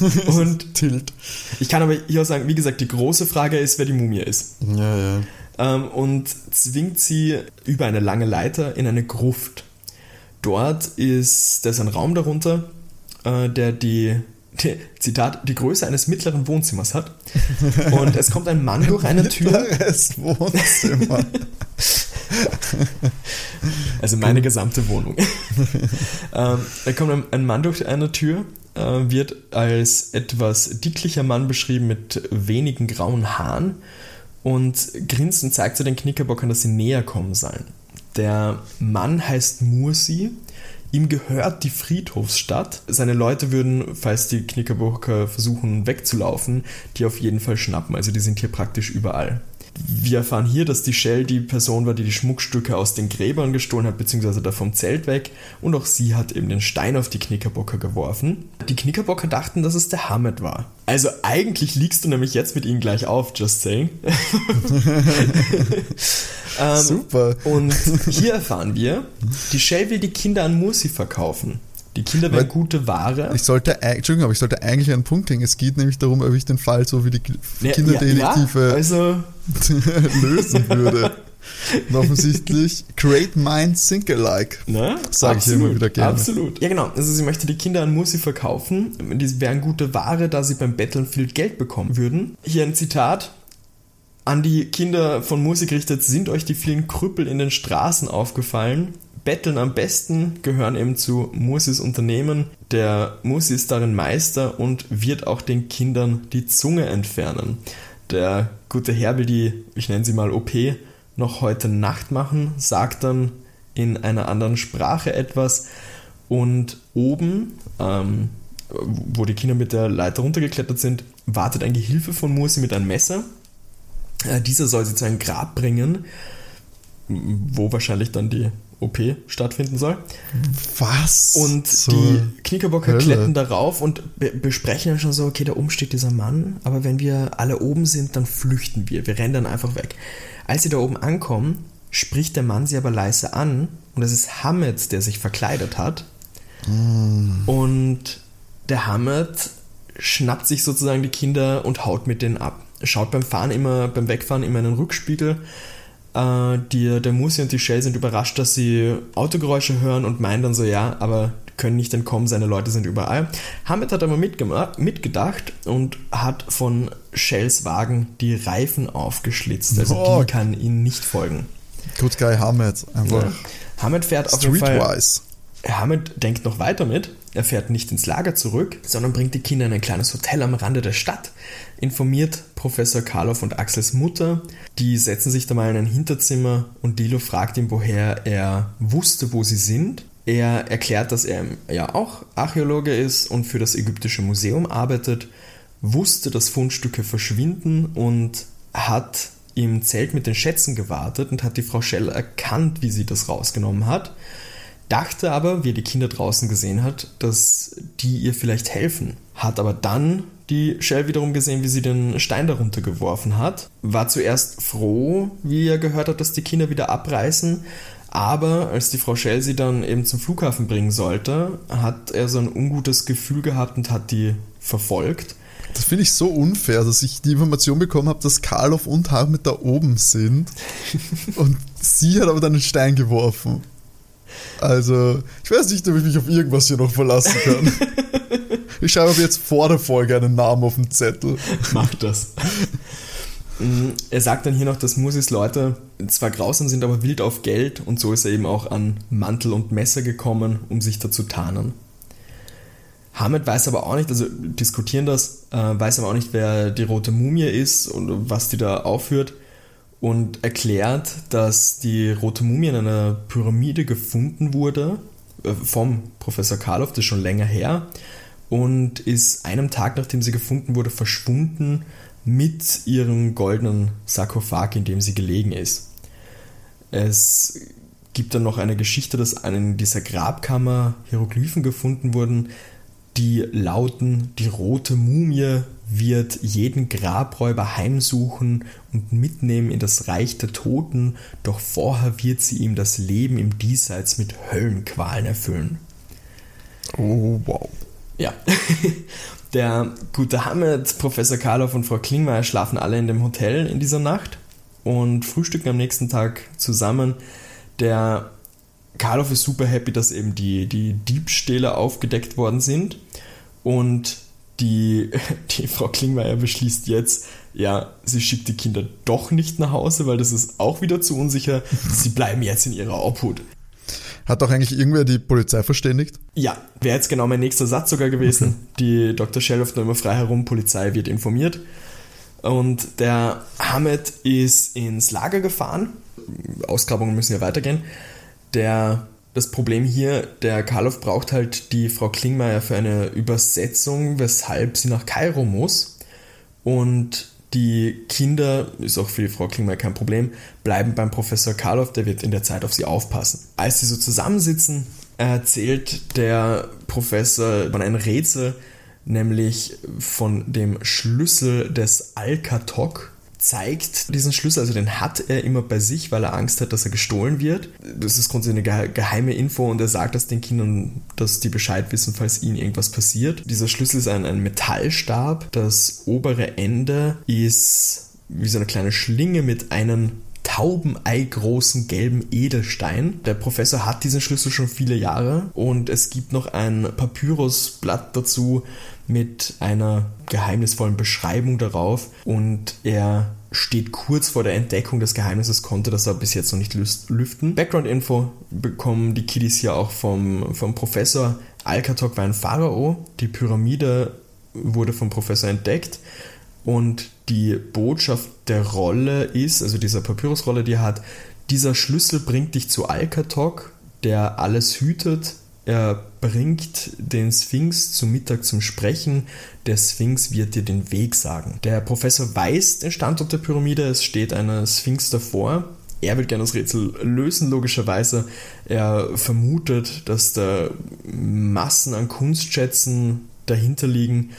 Und Tilt. ich kann aber hier auch sagen, wie gesagt, die große Frage ist, wer die Mumie ist. Ja, ja. ähm, und zwingt sie über eine lange Leiter in eine Gruft. Dort ist, da ist ein Raum darunter, äh, der die, die, Zitat, die Größe eines mittleren Wohnzimmers hat. Und es kommt ein Mann durch eine Tür, Das Wohnzimmer. also meine gesamte Wohnung. ähm, da kommt ein, ein Mann durch eine Tür, äh, wird als etwas dicklicher Mann beschrieben mit wenigen grauen Haaren und grinst und zeigt zu den Knickerbockern, dass sie näher kommen sollen. Der Mann heißt Mursi. Ihm gehört die Friedhofsstadt. Seine Leute würden, falls die Knickerbocker versuchen wegzulaufen, die auf jeden Fall schnappen. Also die sind hier praktisch überall. Wir erfahren hier, dass die Shell die Person war, die die Schmuckstücke aus den Gräbern gestohlen hat, beziehungsweise da vom Zelt weg. Und auch sie hat eben den Stein auf die Knickerbocker geworfen. Die Knickerbocker dachten, dass es der Hamed war. Also eigentlich liegst du nämlich jetzt mit ihnen gleich auf, just saying. ähm, Super. und hier erfahren wir, die Shell will die Kinder an Mursi verkaufen. Die Kinder Weil- gute Ware. Ich sollte, Entschuldigung, aber ich sollte eigentlich einen Punkt kriegen. Es geht nämlich darum, ob ich den Fall so wie die Ki- Ja, Kinderdetektive Ja, also lösen würde. Und offensichtlich, Great Minds Think Alike. Ne? Sag ich immer wieder gerne. Absolut. Ja, genau. Also sie möchte die Kinder an Mursi verkaufen. Die wären gute Ware, da sie beim Betteln viel Geld bekommen würden. Hier ein Zitat. An die Kinder von Musik richtet, sind euch die vielen Krüppel in den Straßen aufgefallen? Betteln am besten gehören eben zu Musis Unternehmen. Der Musi ist darin Meister und wird auch den Kindern die Zunge entfernen. Der gute Herr will die, ich nenne sie mal OP, noch heute Nacht machen, sagt dann in einer anderen Sprache etwas und oben, ähm, wo die Kinder mit der Leiter runtergeklettert sind, wartet ein Gehilfe von Musi mit einem Messer. Äh, dieser soll sie zu einem Grab bringen, wo wahrscheinlich dann die OP stattfinden soll. Was? Und Zur die Knickerbocker Hölle? klettern darauf und be besprechen dann schon so, okay, da oben steht dieser Mann, aber wenn wir alle oben sind, dann flüchten wir. Wir rennen dann einfach weg. Als sie da oben ankommen, spricht der Mann sie aber leise an und es ist Hamed, der sich verkleidet hat. Und der Hamed schnappt sich sozusagen die Kinder und haut mit denen ab. Schaut beim Fahren immer, beim Wegfahren immer in den Rückspiegel. Äh, die, der Musi und die Shell sind überrascht, dass sie Autogeräusche hören und meinen dann so, ja, aber können nicht entkommen, seine Leute sind überall. Hamed hat aber mitgedacht und hat von Shells Wagen die Reifen aufgeschlitzt. Also Boah. die kann ihnen nicht folgen. Good Guy Hamed. Einfach Ja. Hamed fährt auf jeden Fall. Hamed denkt noch weiter mit. Er fährt nicht ins Lager zurück, sondern bringt die Kinder in ein kleines Hotel am Rande der Stadt, informiert Professor Karloff und Axels Mutter. Die setzen sich da mal in ein Hinterzimmer und Dilo fragt ihn, woher er wusste, wo sie sind. Er erklärt, dass er ja auch Archäologe ist und für das Ägyptische Museum arbeitet, wusste, dass Fundstücke verschwinden und hat im Zelt mit den Schätzen gewartet und hat die Frau Schell erkannt, wie sie das rausgenommen hat dachte aber, wie er die Kinder draußen gesehen hat, dass die ihr vielleicht helfen. Hat aber dann die Shell wiederum gesehen, wie sie den Stein darunter geworfen hat. War zuerst froh, wie er gehört hat, dass die Kinder wieder abreißen. Aber als die Frau Shell sie dann eben zum Flughafen bringen sollte, hat er so ein ungutes Gefühl gehabt und hat die verfolgt. Das finde ich so unfair, dass ich die Information bekommen habe, dass Karloff und Hamed da oben sind. und sie hat aber dann einen Stein geworfen. Also, ich weiß nicht, ob ich mich auf irgendwas hier noch verlassen kann. ich schreibe aber jetzt vor der Folge einen Namen auf den Zettel. Macht das. Mm, Er sagt dann hier noch, dass Musis Leute zwar grausam sind, aber wild auf Geld und so ist er eben auch an Mantel und Messer gekommen, um sich da zu tarnen. Hamed weiß aber auch nicht, also diskutieren das, äh, weiß aber auch nicht, wer die rote Mumie ist und was die da aufführt und erklärt, dass die rote Mumie in einer Pyramide gefunden wurde äh, vom Professor Karloff, das ist schon länger her und ist einem Tag, nachdem sie gefunden wurde, verschwunden mit ihrem goldenen Sarkophag, in dem sie gelegen ist. Es gibt dann noch eine Geschichte, dass in dieser Grabkammer Hieroglyphen gefunden wurden, die lauten, die rote Mumie wird jeden Grabräuber heimsuchen und mitnehmen in das Reich der Toten, doch vorher wird sie ihm das Leben im Diesseits mit Höllenqualen erfüllen. Oh, wow. Ja. Der gute Hamed, Professor Karloff und Frau Klingmeier schlafen alle in dem Hotel in dieser Nacht und frühstücken am nächsten Tag zusammen. Der Karloff ist super happy, dass eben die, die Diebstähle aufgedeckt worden sind und die, die Frau Klingmeier beschließt jetzt, ja, sie schickt die Kinder doch nicht nach Hause, weil das ist auch wieder zu unsicher. Sie bleiben jetzt in ihrer Obhut. Hat auch eigentlich irgendwer die Polizei verständigt? Ja, wäre jetzt genau mein nächster Satz sogar gewesen. Die Dr. Shell läuft noch immer frei herum, Polizei wird informiert. Und der Hamed ist ins Lager gefahren. Ausgrabungen müssen ja weitergehen. Der, das Problem hier, der Karloff braucht halt die Frau Klingmeier für eine Übersetzung, weshalb sie nach Kairo muss. Und die Kinder, ist auch für die Frau Klingmeier kein Problem, bleiben beim Professor Karloff, der wird in der Zeit auf sie aufpassen. Als sie so zusammensitzen, erzählt der Professor von einem Rätsel, nämlich von dem Schlüssel des Alkatok. Zeigt diesen Schlüssel, also den hat er immer bei sich, weil er Angst hat, dass er gestohlen wird. Das ist grundsätzlich eine gehe- geheime Info und er sagt das den Kindern, dass die Bescheid wissen, falls ihnen irgendwas passiert. Dieser Schlüssel ist ein, ein Metallstab. Das obere Ende ist wie so eine kleine Schlinge mit einem Taubenei großen gelben Edelstein. Der Professor hat diesen Schlüssel schon viele Jahre und es gibt noch ein Papyrusblatt dazu mit einer geheimnisvollen Beschreibung darauf und er steht kurz vor der Entdeckung des Geheimnisses, konnte das aber bis jetzt noch nicht lüften. Background-Info bekommen die Kiddies hier auch vom, vom Professor. Alkatok war ein Pharao. Die Pyramide wurde vom Professor entdeckt. Und die Botschaft der Rolle ist, also dieser Papyrusrolle, die er hat, dieser Schlüssel bringt dich zu Alkatok, der alles hütet. Er bringt den Sphinx zum Mittag zum Sprechen. Der Sphinx wird dir den Weg sagen. Der Professor weiß den Standort der Pyramide. Es steht eine Sphinx davor. Er will gerne das Rätsel lösen, logischerweise. Er vermutet, dass da Massen an Kunstschätzen dahinter liegen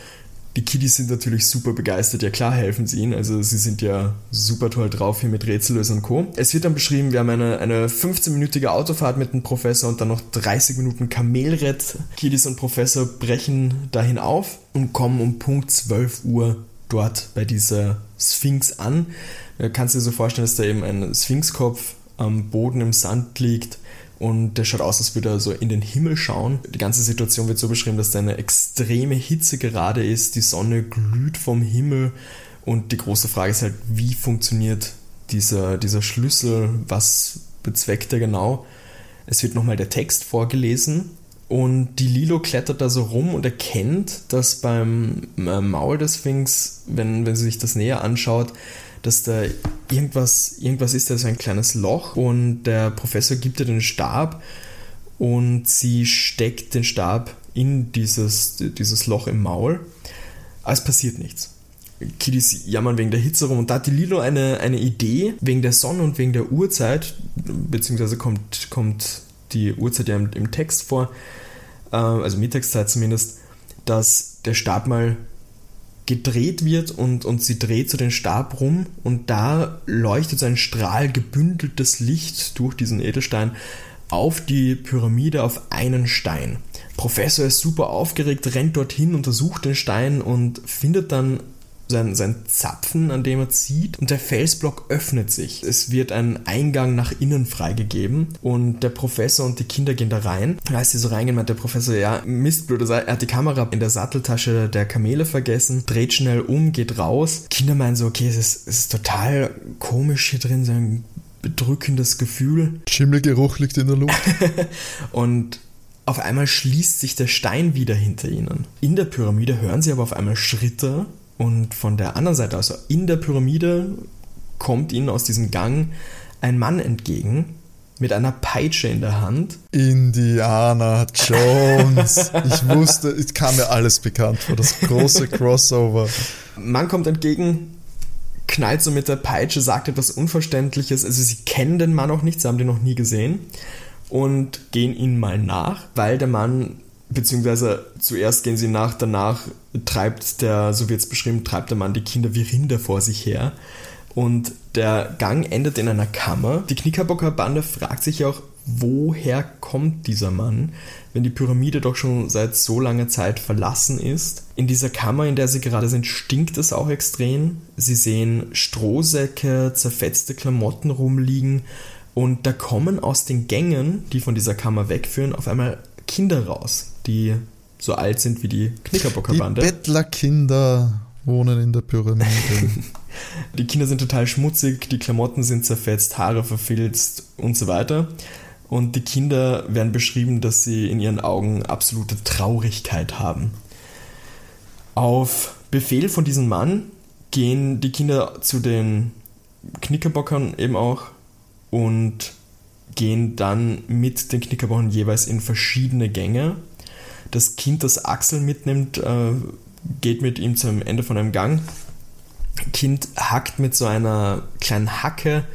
die Kiddies sind natürlich super begeistert. Ja, klar helfen sie ihnen. Also, sie sind ja super toll drauf hier mit Rätsellösen und Co. Es wird dann beschrieben, wir haben eine, eine 15-minütige Autofahrt mit dem Professor und dann noch 30 Minuten Kamelrett. Kiddies und Professor brechen dahin auf und kommen um Punkt 12 Uhr dort bei dieser Sphinx an. Du kannst dir so vorstellen, dass da eben ein Sphinxkopf am Boden im Sand liegt und der schaut aus, als würde er so in den Himmel schauen. Die ganze Situation wird so beschrieben, dass da eine extreme Hitze gerade ist, die Sonne glüht vom Himmel und die große Frage ist halt, wie funktioniert dieser, dieser Schlüssel, was bezweckt er genau? Es wird nochmal der Text vorgelesen und die Lilo klettert da so rum und erkennt, dass beim äh, Maul des Sphinx, wenn, wenn sie sich das näher anschaut, dass da irgendwas, irgendwas ist, da so ein kleines Loch und der Professor gibt ihr den Stab und sie steckt den Stab in dieses, dieses Loch im Maul. Aber es passiert nichts. Kiddies jammern wegen der Hitze rum und da hat die Lilo eine, eine Idee, wegen der Sonne und wegen der Uhrzeit, beziehungsweise kommt, kommt die Uhrzeit ja im, im Text vor, äh, also Mittagszeit zumindest, dass der Stab mal gedreht wird und, und sie dreht so den Stab rum und da leuchtet so ein Strahl gebündeltes Licht durch diesen Edelstein auf die Pyramide auf einen Stein. Professor ist super aufgeregt, rennt dorthin, untersucht den Stein und findet dann sein, sein Zapfen, an dem er zieht, und der Felsblock öffnet sich. Es wird ein Eingang nach innen freigegeben und der Professor und die Kinder gehen da rein. Als sie so reingehen, meint der Professor, ja, Mist, blöde er hat die Kamera in der Satteltasche der Kamele vergessen, dreht schnell um, geht raus. Kinder meinen so, okay, es ist, es ist total komisch hier drin, so ein bedrückendes Gefühl. Schimmelgeruch liegt in der Luft. und auf einmal schließt sich der Stein wieder hinter ihnen. In der Pyramide hören sie aber auf einmal Schritte und von der anderen Seite, also in der Pyramide, kommt ihnen aus diesem Gang ein Mann entgegen mit einer Peitsche in der Hand. Indiana Jones. ich wusste, es kam mir alles bekannt vor, das große Crossover. Mann kommt entgegen, knallt so mit der Peitsche, sagt etwas Unverständliches. Also sie kennen den Mann auch nicht, sie haben den noch nie gesehen und gehen ihn mal nach, weil der Mann beziehungsweise zuerst gehen sie nach, danach treibt der, so wird es beschrieben, treibt der Mann die Kinder wie Rinder vor sich her. Und der Gang endet in einer Kammer. Die Knickerbocker Bande fragt sich auch, woher kommt dieser Mann, wenn die Pyramide doch schon seit so langer Zeit verlassen ist. In dieser Kammer, in der sie gerade sind, stinkt es auch extrem. Sie sehen Strohsäcke, zerfetzte Klamotten rumliegen und da kommen aus den Gängen, die von dieser Kammer wegführen, auf einmal Kinder raus, die so alt sind wie die Knickerbockerbande. Die Bettlerkinder wohnen in der Pyramide. die Kinder sind total schmutzig, die Klamotten sind zerfetzt, Haare verfilzt und so weiter. Und die Kinder werden beschrieben, dass sie in ihren Augen absolute Traurigkeit haben. Auf Befehl von diesem Mann gehen die Kinder zu den Knickerbockern eben auch und gehen dann mit den Knickerbockern jeweils in verschiedene Gänge. Das Kind, das Axel mitnimmt, äh, geht mit ihm zum Ende von einem Gang. Kind hackt mit so einer kleinen Hacke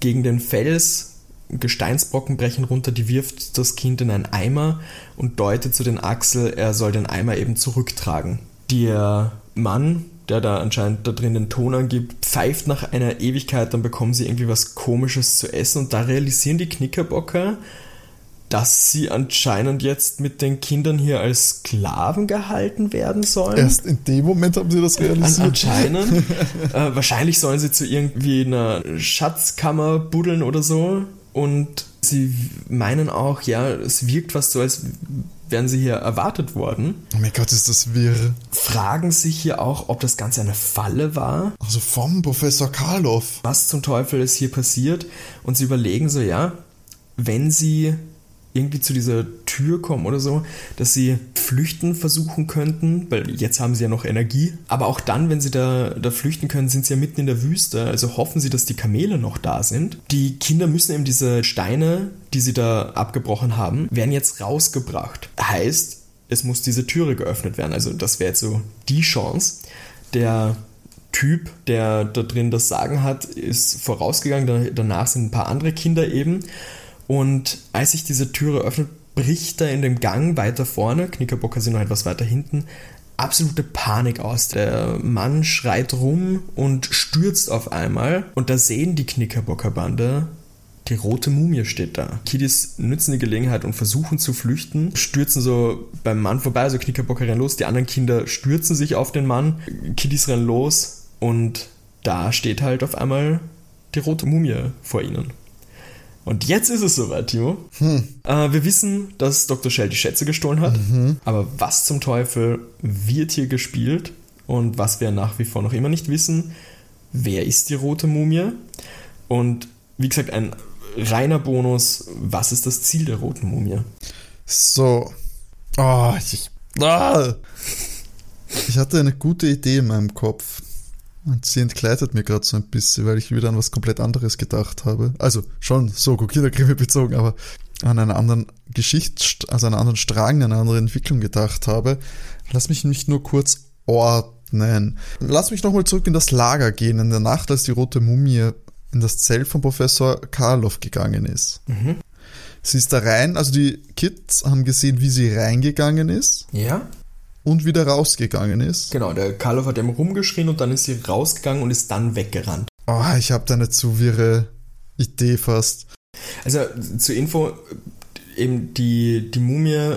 gegen den Fels, Gesteinsbrocken brechen runter, die wirft das Kind in einen Eimer und deutet zu den Axel, er soll den Eimer eben zurücktragen. Der Mann der da anscheinend da drin den Ton angibt, pfeift nach einer Ewigkeit, dann bekommen sie irgendwie was Komisches zu essen und da realisieren die Knickerbocker, dass sie anscheinend jetzt mit den Kindern hier als Sklaven gehalten werden sollen. Erst in dem Moment haben sie das realisiert. An, anscheinend. äh, wahrscheinlich sollen sie zu irgendwie einer Schatzkammer buddeln oder so. Und sie meinen auch, ja, es wirkt fast so, als wären sie hier erwartet worden. Oh mein Gott, ist das wirr. Fragen sich hier auch, ob das Ganze eine Falle war. Also vom Professor Karloff. Was zum Teufel ist hier passiert? Und sie überlegen so, ja, wenn sie irgendwie zu dieser Tür kommen oder so, dass sie flüchten versuchen könnten, weil jetzt haben sie ja noch Energie. Aber auch dann, wenn sie da, da flüchten können, sind sie ja mitten in der Wüste. Also hoffen sie, dass die Kamele noch da sind. Die Kinder müssen eben diese Steine, die sie da abgebrochen haben, werden jetzt rausgebracht. Heißt, es muss diese Türe geöffnet werden. Also das wäre jetzt so die Chance. Der Typ, der da drin das Sagen hat, ist vorausgegangen. Danach sind ein paar andere Kinder eben. Und als sich diese Türe öffnet, bricht da in dem Gang weiter vorne, Knickerbocker sind noch etwas weiter hinten, absolute Panik aus. Der Mann schreit rum und stürzt auf einmal. Und da sehen die Knickerbocker Bande, die rote Mumie steht da. Kiddies nützen die Gelegenheit und versuchen zu flüchten, stürzen so beim Mann vorbei, also Knickerbocker rennen los, die anderen Kinder stürzen sich auf den Mann, Kiddies rennen los und da steht halt auf einmal die rote Mumie vor ihnen. Und jetzt ist es soweit, Timo. Hm. Äh, wir wissen, dass Dr. Shell die Schätze gestohlen hat. Mhm. Aber was zum Teufel wird hier gespielt? Und was wir nach wie vor noch immer nicht wissen, wer ist die rote Mumie? Und wie gesagt, ein reiner Bonus, was ist das Ziel der roten Mumie? So. Oh, ich, ah. ich hatte eine gute Idee in meinem Kopf. Und sie entgleitet mir gerade so ein bisschen, weil ich wieder an was komplett anderes gedacht habe. Also schon so Kinderkrimi bezogen, aber an einen anderen Geschichts, also einen anderen Strang, eine andere Entwicklung gedacht habe. Lass mich nicht nur kurz ordnen. Lass mich nochmal zurück in das Lager gehen, in der Nacht, als die rote Mumie in das Zelt von Professor Karloff gegangen ist. Mhm. Sie ist da rein, also die Kids haben gesehen, wie sie reingegangen ist. Ja und wieder rausgegangen ist. Genau, der Karloff hat ihm rumgeschrien und dann ist sie rausgegangen und ist dann weggerannt. Oh, ich habe da eine zu wirre Idee fast. Also zur Info, eben die, die Mumie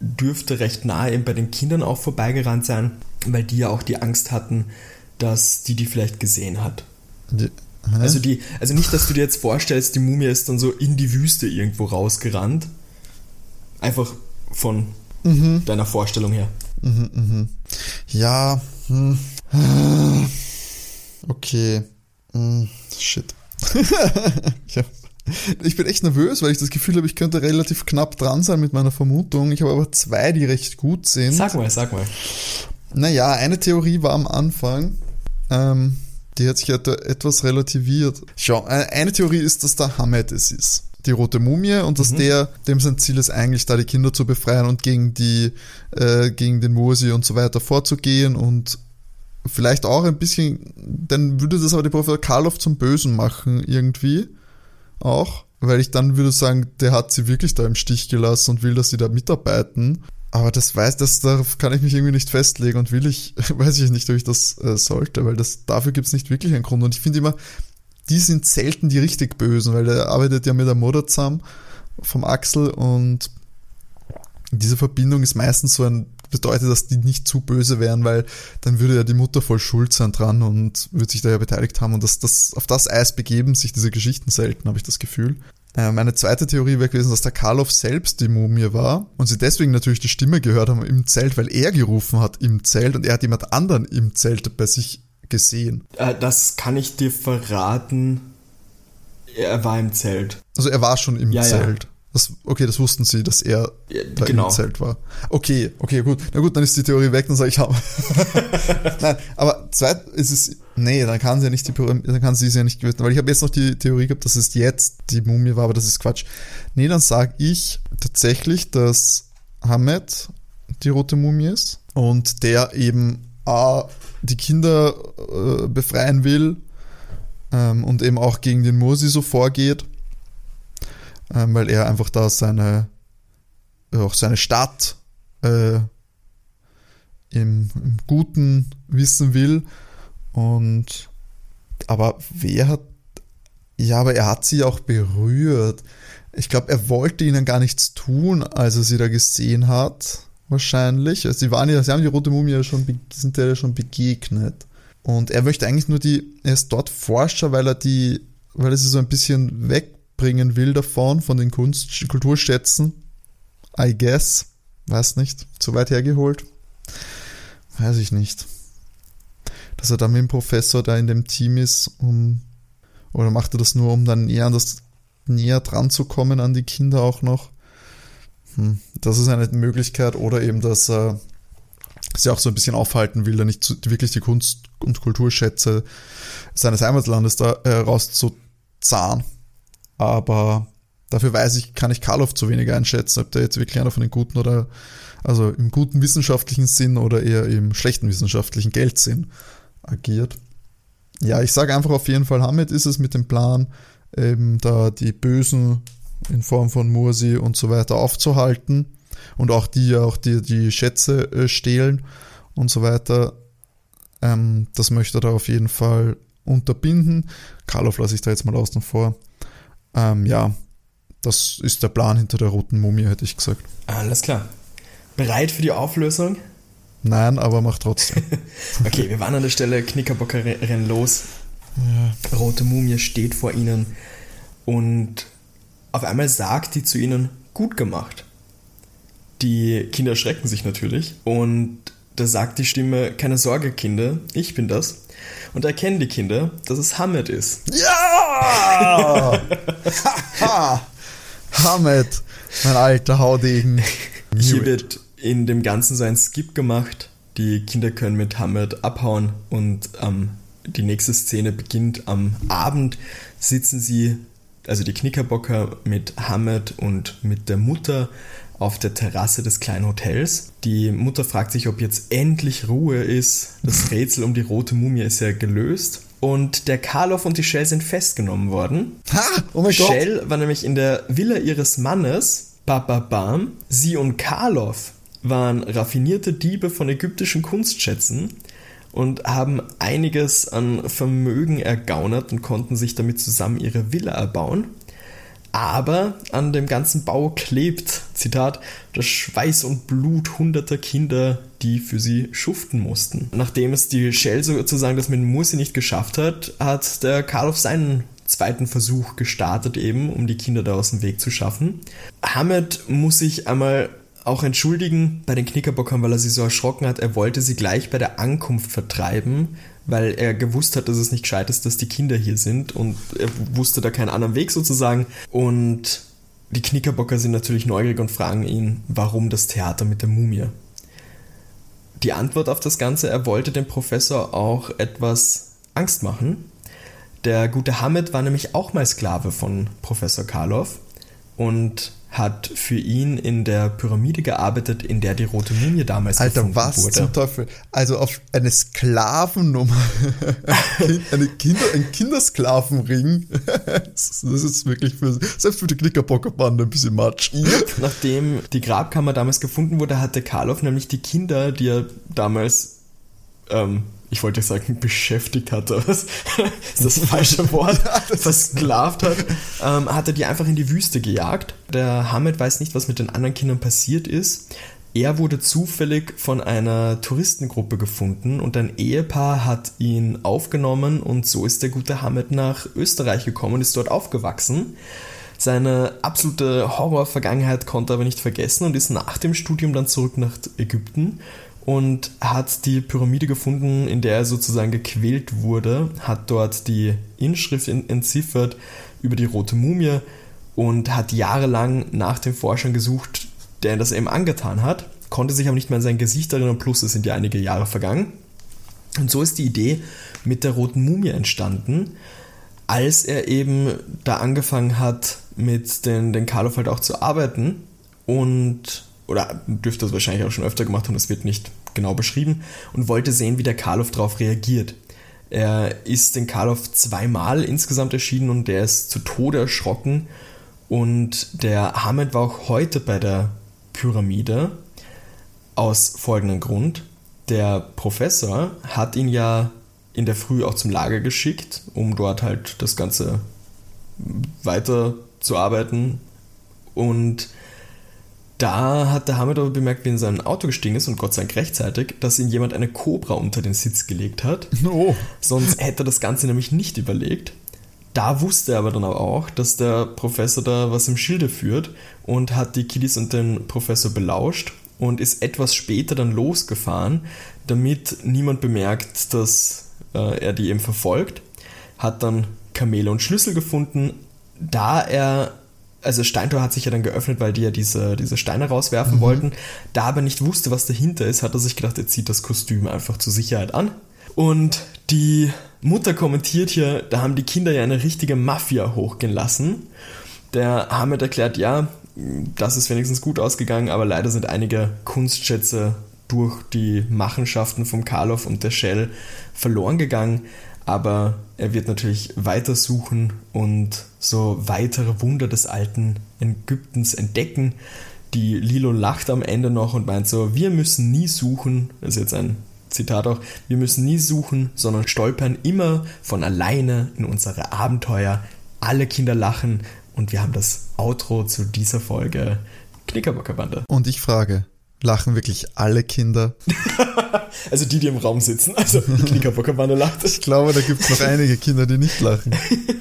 dürfte recht nahe eben bei den Kindern auch vorbeigerannt sein, weil die ja auch die Angst hatten, dass die die vielleicht gesehen hat. Die, also die, also nicht, dass du dir jetzt vorstellst, die Mumie ist dann so in die Wüste irgendwo rausgerannt. Einfach von mhm. deiner Vorstellung her. Mhm, mhm. Ja. Hm. Okay. Hm. Shit. ja. Ich bin echt nervös, weil ich das Gefühl habe, ich könnte relativ knapp dran sein mit meiner Vermutung. Ich habe aber zwei, die recht gut sind. Sag mal, sag mal. Naja, eine Theorie war am Anfang, ähm, die hat sich etwas relativiert. Schau, äh, eine Theorie ist, dass der Hamed es ist die rote Mumie und dass mhm. der, dem sein Ziel ist eigentlich da die Kinder zu befreien und gegen die, äh, gegen den Mursi und so weiter vorzugehen und vielleicht auch ein bisschen, dann würde das aber der Professor Karloff zum Bösen machen irgendwie auch, weil ich dann würde sagen, der hat sie wirklich da im Stich gelassen und will, dass sie da mitarbeiten. Aber das weiß, das darauf kann ich mich irgendwie nicht festlegen und will ich, weiß ich nicht, ob ich das äh, sollte, weil das dafür gibt es nicht wirklich einen Grund. Und ich finde immer, die sind selten die richtig Bösen, weil der arbeitet ja mit der Mutter zusammen vom Axel und diese Verbindung ist meistens so ein, bedeutet, dass die nicht zu böse wären, weil dann würde ja die Mutter voll schuld sein dran und würde sich da ja beteiligt haben und das, das, auf das Eis begeben sich diese Geschichten selten, habe ich das Gefühl. Äh, meine zweite Theorie wäre gewesen, dass der Karloff selbst die Mumie war und sie deswegen natürlich die Stimme gehört haben im Zelt, weil er gerufen hat im Zelt und er hat jemand anderen im Zelt bei sich gesehen? Äh, das kann ich dir verraten. Er war im Zelt. Also er war schon im ja, Zelt. Ja. Das, okay, das wussten sie, dass er ja, da genau. im Zelt war. Okay, okay, gut. Na gut, dann ist die Theorie weg, dann sage ich habe. Nein, aber zweit ist es. Nee, dann kann sie ja nicht die dann kann sie es ja nicht gewissen. Weil ich habe jetzt noch die Theorie gehabt, dass es jetzt die Mumie war, aber das ist Quatsch. Nee, dann sage ich tatsächlich, dass Hamed die rote Mumie ist und der eben A, die Kinder äh, befreien will ähm, und eben auch gegen den Mursi so vorgeht, ähm, weil er einfach da seine, auch seine Stadt äh, im, im Guten wissen will. Und aber wer hat, ja, aber er hat sie auch berührt. Ich glaube, er wollte ihnen gar nichts tun, als er sie da gesehen hat wahrscheinlich. Also sie waren ja, sie haben die rote Mumie ja schon, sind ja schon begegnet. Und er möchte eigentlich nur die, er ist dort Forscher, weil er die, weil er sie so ein bisschen wegbringen will davon, von den Kunst, Kulturschätzen. I guess. weiß nicht, zu weit hergeholt. Weiß ich nicht. Dass er da mit dem Professor da in dem Team ist, um, oder macht er das nur, um dann eher an das, näher dran zu kommen an die Kinder auch noch? Hm, das ist eine Möglichkeit, oder eben, dass er sie auch so ein bisschen aufhalten will, da nicht wirklich die Kunst- und Kulturschätze seines Heimatlandes da äh, rauszuzahlen. Aber dafür weiß ich, kann ich Karloff zu wenig einschätzen, ob der jetzt wirklich einer von den guten oder also im guten wissenschaftlichen Sinn oder eher im schlechten wissenschaftlichen Geldsinn agiert. Ja, ich sage einfach auf jeden Fall, Hamid ist es mit dem Plan, eben da die Bösen in Form von Mursi und so weiter aufzuhalten und auch die auch die, die Schätze äh, stehlen und so weiter. Ähm, das möchte er da auf jeden Fall unterbinden. Karloff lasse ich da jetzt mal außen vor. Ähm, ja, das ist der Plan hinter der roten Mumie, hätte ich gesagt. Alles klar. Bereit für die Auflösung? Nein, aber mach trotzdem. okay, wir waren an der Stelle, Knickerbocker rennen los. Ja. Rote Mumie steht vor ihnen und auf einmal sagt die zu ihnen, gut gemacht. Die Kinder schrecken sich natürlich und da sagt die Stimme, keine Sorge, Kinder, ich bin das. Und erkennen die Kinder, dass es Hamed ist. Ja! Hamed, mein alter Haudegen. Hier wird in dem Ganzen so ein Skip gemacht. Die Kinder können mit Hamed abhauen und ähm, die nächste Szene beginnt am Abend. Sitzen sie, also die Knickerbocker, mit Hamed und mit der Mutter auf der Terrasse des kleinen Hotels. Die Mutter fragt sich, ob jetzt endlich Ruhe ist. Das Rätsel um die rote Mumie ist ja gelöst. Und der Karloff und die Shell sind festgenommen worden. Ha! Oh mein Shell Gott. war nämlich in der Villa ihres Mannes, Bababam. Sie und Karloff waren raffinierte Diebe von ägyptischen Kunstschätzen und haben einiges an Vermögen ergaunert und konnten sich damit zusammen ihre Villa erbauen. Aber an dem ganzen Bau klebt, Zitat, das Schweiß und Blut hunderter Kinder, die für sie schuften mussten. Nachdem es die Shell sozusagen das mit Mursi nicht geschafft hat, hat der Karloff seinen zweiten Versuch gestartet eben, um die Kinder da aus dem Weg zu schaffen. Hamed muss sich einmal auch entschuldigen bei den Knickerbockern, weil er sie so erschrocken hat. Er wollte sie gleich bei der Ankunft vertreiben, weil er gewusst hat, dass es nicht gescheit ist, dass die Kinder hier sind und er wusste da keinen anderen Weg sozusagen. Und die Knickerbocker sind natürlich neugierig und fragen ihn, warum das Theater mit der Mumie. Die Antwort auf das Ganze, er wollte dem Professor auch etwas Angst machen. Der gute Hamed war nämlich auch mal Sklave von Professor Karloff und hat für ihn in der Pyramide gearbeitet, in der die rote Mumie damals Alter, gefunden was wurde. zum Teufel? Also auf eine Sklavennummer, eine Kinder, ein Kindersklavenring. das ist wirklich für, selbst für die Knickerbockerbande ein bisschen Matsch. Yep. Nachdem die Grabkammer damals gefunden wurde, hatte Karloff nämlich die Kinder, die er damals ähm, ich wollte sagen, beschäftigt hat, aber was ist das falsche Wort, versklavt hat, ähm, hat er die einfach in die Wüste gejagt. Der Hamed weiß nicht, was mit den anderen Kindern passiert ist. Er wurde zufällig von einer Touristengruppe gefunden und ein Ehepaar hat ihn aufgenommen und so ist der gute Hamed nach Österreich gekommen und ist dort aufgewachsen. Seine absolute Horror-Vergangenheit konnte er aber nicht vergessen und ist nach dem Studium dann zurück nach Ägypten und hat die Pyramide gefunden, in der er sozusagen gequält wurde, hat dort die Inschrift entziffert über die rote Mumie und hat jahrelang nach dem Forscher gesucht, der das eben angetan hat, konnte sich aber nicht mehr an sein Gesicht erinnern, plus es sind ja einige Jahre vergangen. Und so ist die Idee mit der roten Mumie entstanden, als er eben da angefangen hat, mit den, den Karloff halt auch zu arbeiten und oder dürfte das wahrscheinlich auch schon öfter gemacht haben, das wird nicht genau beschrieben, und wollte sehen, wie der Karloff darauf reagiert. Er ist den Karloff zweimal insgesamt erschienen und der ist zu Tode erschrocken. Und der Hamed war auch heute bei der Pyramide aus folgendem Grund. Der Professor hat ihn ja in der Früh auch zum Lager geschickt, um dort halt das Ganze weiter zu arbeiten. Und da hat der Hamid aber bemerkt, wie in sein Auto gestiegen ist und Gott sei Dank rechtzeitig, dass ihn jemand eine Kobra unter den Sitz gelegt hat. Oh. Sonst hätte er das Ganze nämlich nicht überlegt. Da wusste er aber dann auch, dass der Professor da was im Schilde führt und hat die Kiddies und den Professor belauscht und ist etwas später dann losgefahren, damit niemand bemerkt, dass äh, er die eben verfolgt. Hat dann Kamele und Schlüssel gefunden. Da er, also Steintor hat sich ja dann geöffnet, weil die ja diese, diese Steine rauswerfen mhm. wollten. Da aber nicht wusste, was dahinter ist, hat er sich gedacht, er zieht das Kostüm einfach zur Sicherheit an. Und die Mutter kommentiert hier, da haben die Kinder ja eine richtige Mafia hochgehen lassen. Der Hamid erklärt, ja, das ist wenigstens gut ausgegangen, aber leider sind einige Kunstschätze durch die Machenschaften vom Karloff und der Shell verloren gegangen. Aber er wird natürlich weiter suchen und so weitere Wunder des alten Ägyptens entdecken. Die Lilo lacht am Ende noch und meint so, wir müssen nie suchen, das ist jetzt ein Zitat auch, wir müssen nie suchen, sondern stolpern immer von alleine in unsere Abenteuer. Alle Kinder lachen und wir haben das Outro zu dieser Folge Knickerbockerbande. Und ich frage, lachen wirklich alle Kinder? also die, die im Raum sitzen. Also die Knickerbockerbande lacht. Ich glaube, da gibt es noch einige Kinder, die nicht lachen.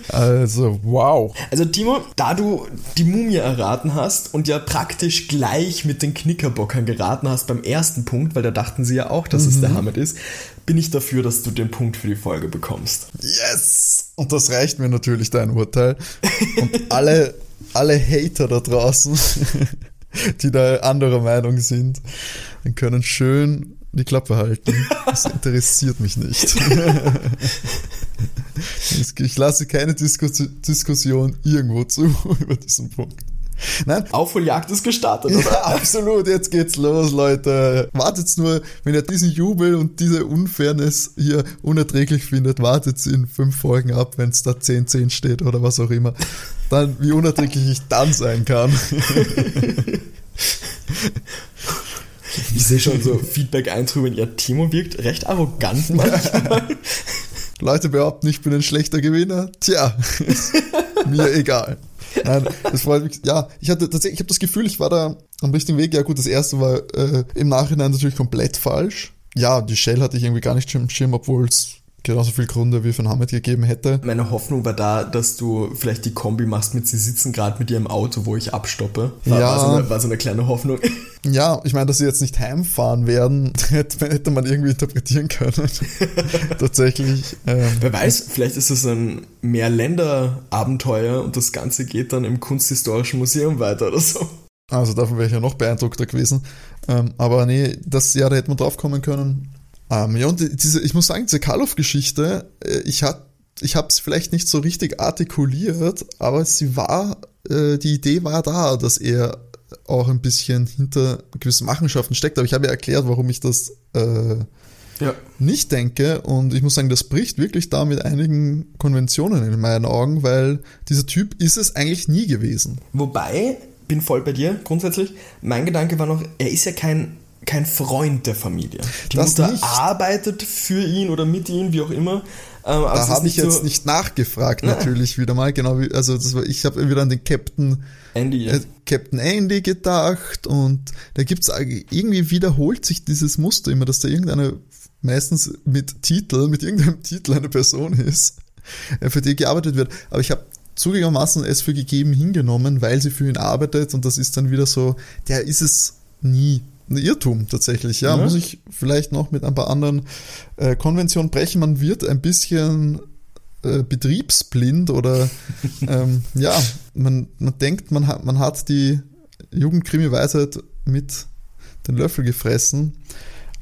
Also, wow. Also Timo, da du die Mumie erraten hast und ja praktisch gleich mit den Knickerbockern geraten hast beim ersten Punkt, weil da dachten sie ja auch, dass mhm. es der Hamid ist, bin ich dafür, dass du den Punkt für die Folge bekommst. Yes! Und das reicht mir natürlich, dein Urteil. Und alle, alle Hater da draußen die da anderer Meinung sind, dann können schön die Klappe halten. Das interessiert mich nicht. Ich lasse keine Diskus Diskussion irgendwo zu über diesen Punkt. Nein. Aufholjagd ist gestartet, oder? Ja, absolut, jetzt geht's los, Leute. Wartet's nur, wenn ihr diesen Jubel und diese Unfairness hier unerträglich findet, wartet's in fünf Folgen ab, wenn es da 10-10 steht oder was auch immer. Dann, wie unerträglich ich dann sein kann. Ich sehe schon so Feedback eintrüben, ja, Timo wirkt recht arrogant manchmal. Leute behaupten, ich bin ein schlechter Gewinner. Tja, mir egal. Nein, das freut mich. Ja, ich hatte tatsächlich, ich habe das Gefühl, ich war da am richtigen Weg. Ja gut, das erste war äh, im Nachhinein natürlich komplett falsch. Ja, die Shell hatte ich irgendwie gar nicht im Schirm, obwohl es genauso viel Gründe wie von Hamid gegeben hätte. Meine Hoffnung war da, dass du vielleicht die Kombi machst mit sie sitzen gerade mit ihrem Auto, wo ich abstoppe. War, ja. war, so, eine, war so eine kleine Hoffnung. Ja, ich meine, dass sie jetzt nicht heimfahren werden, hätte, man irgendwie interpretieren können. Tatsächlich. Ähm, Wer weiß, vielleicht ist es ein Mehrländer-Abenteuer und das Ganze geht dann im Kunsthistorischen Museum weiter oder so. Also davon wäre ich ja noch beeindruckter gewesen. Ähm, aber nee, das, ja, da hätte man drauf kommen können. Ähm, ja, und diese, ich muss sagen, diese Karloff-Geschichte, äh, ich hat, ich habe es vielleicht nicht so richtig artikuliert, aber sie war, äh, die Idee war da, dass er auch ein bisschen hinter gewissen Machenschaften steckt. Aber ich habe ja erklärt, warum ich das äh, ja. nicht denke. Und ich muss sagen, das bricht wirklich da mit einigen Konventionen in meinen Augen, weil dieser Typ ist es eigentlich nie gewesen. Wobei, bin voll bei dir grundsätzlich. Mein Gedanke war noch, er ist ja kein kein Freund der Familie. Die das Mutter nicht. arbeitet für ihn oder mit ihm, wie auch immer. Ähm, da habe ich jetzt so nicht nachgefragt, natürlich wieder mal. Genau wie, also das war, ich habe wieder an den Captain Andy, äh, Captain Andy gedacht und da gibt's irgendwie wiederholt sich dieses Muster immer, dass da irgendeine meistens mit Titel, mit irgendeinem Titel eine Person ist, äh, für die gearbeitet wird. Aber ich habe zugegebenermaßen es für gegeben hingenommen, weil sie für ihn arbeitet und das ist dann wieder so, der ist es nie ein Irrtum tatsächlich. Ja, ja, muss ich vielleicht noch mit ein paar anderen äh, Konventionen brechen. Man wird ein bisschen äh, betriebsblind oder ähm, ja, man, man denkt, man hat, man hat die Jugendkrimi-Weisheit mit den Löffel gefressen.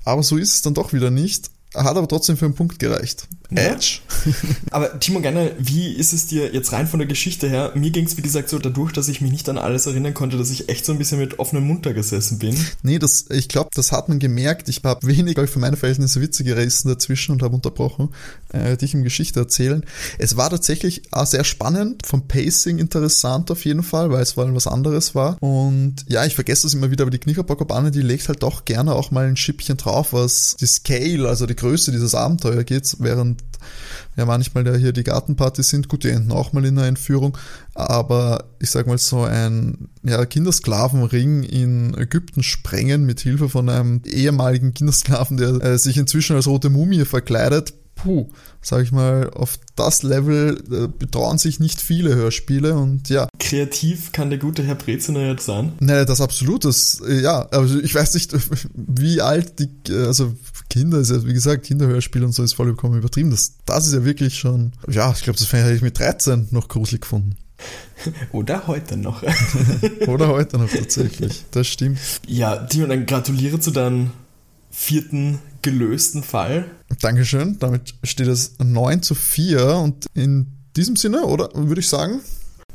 Aber so ist es dann doch wieder nicht. Hat aber trotzdem für einen Punkt gereicht. Edge. aber Timo Gerne, wie ist es dir jetzt rein von der Geschichte her? Mir ging es, wie gesagt, so dadurch, dass ich mich nicht an alles erinnern konnte, dass ich echt so ein bisschen mit offenem Mund da gesessen bin. Nee, das, ich glaube, das hat man gemerkt. Ich habe wenig ich, für meine Verhältnisse Witze gerissen dazwischen und habe unterbrochen, äh, dich im Geschichte erzählen. Es war tatsächlich auch sehr spannend, vom Pacing interessant auf jeden Fall, weil es mal was anderes war. Und ja, ich vergesse das immer wieder, aber die Knickerbocker-Bahn, die legt halt doch gerne auch mal ein Schippchen drauf, was die Scale, also die Größe dieses Abenteuer geht, während ja manchmal ja hier die Gartenpartys sind, gut, die enden auch mal in einer Entführung, aber ich sag mal so ein ja, Kindersklavenring in Ägypten sprengen mit Hilfe von einem ehemaligen Kindersklaven, der äh, sich inzwischen als rote Mumie verkleidet, puh, sag ich mal, auf das Level äh, betrauen sich nicht viele Hörspiele und ja. Kreativ kann der gute Herr Breziner jetzt sein. Ne, das absolut, das, äh, ja, also ich weiß nicht, wie alt die, äh, also Kinder ist ja, wie gesagt, Kinderhörspiel und so ist vollkommen übertrieben. Das, das ist ja wirklich schon, ja, ich glaube, das hätte ich mit 13 noch gruselig gefunden. Oder heute noch. Oder heute noch tatsächlich. Das stimmt. Ja, Timo, dann gratuliere zu deinem vierten gelösten Fall. Dankeschön. Damit steht es 9 zu 4 und in diesem Sinne, oder würde ich sagen?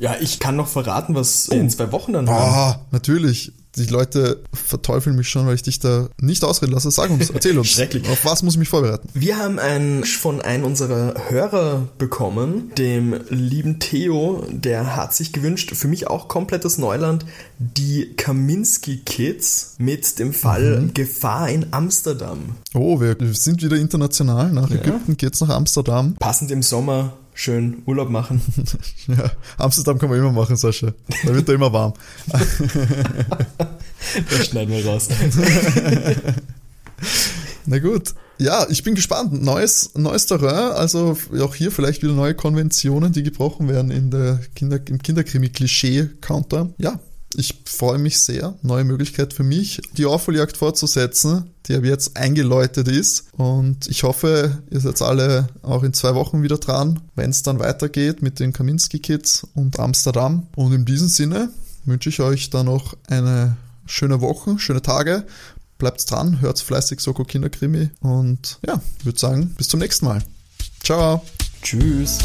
Ja, ich kann noch verraten, was oh. in zwei Wochen dann Ah, natürlich die Leute verteufeln mich schon, weil ich dich da nicht ausreden lasse. Sag uns, erzähl uns. Schrecklich. Auf was muss ich mich vorbereiten? Wir haben ein von einem unserer Hörer bekommen, dem lieben Theo, der hat sich gewünscht, für mich auch komplettes Neuland, die Kaminski Kids mit dem Fall mhm. Gefahr in Amsterdam. Oh, wir sind wieder international. Nach ja. Ägypten geht's nach Amsterdam. Passend im Sommer schön Urlaub machen. ja, Amsterdam kann man immer machen, Sascha. Da wird da immer warm. das schneiden wir raus. Na gut. Ja, ich bin gespannt. Neues, neues Terrain, also auch hier vielleicht wieder neue Konventionen, die gebrochen werden in der Kinder, im Kinderkrimi-Klischee-Counter. Ja, ich freue mich sehr. Neue Möglichkeit für mich, die Aufholjagd fortzusetzen, die ab jetzt eingeläutet ist. Und ich hoffe, ihr seid alle auch in zwei Wochen wieder dran, wenn es dann weitergeht mit den Kaminski Kids und Amsterdam. Und in diesem Sinne wünsche ich euch dann noch eine schöne Woche, schöne Tage. Bleibt dran, hört fleißig Soko Kinderkrimi und ja, ich würde sagen, bis zum nächsten Mal. Ciao. Tschüss.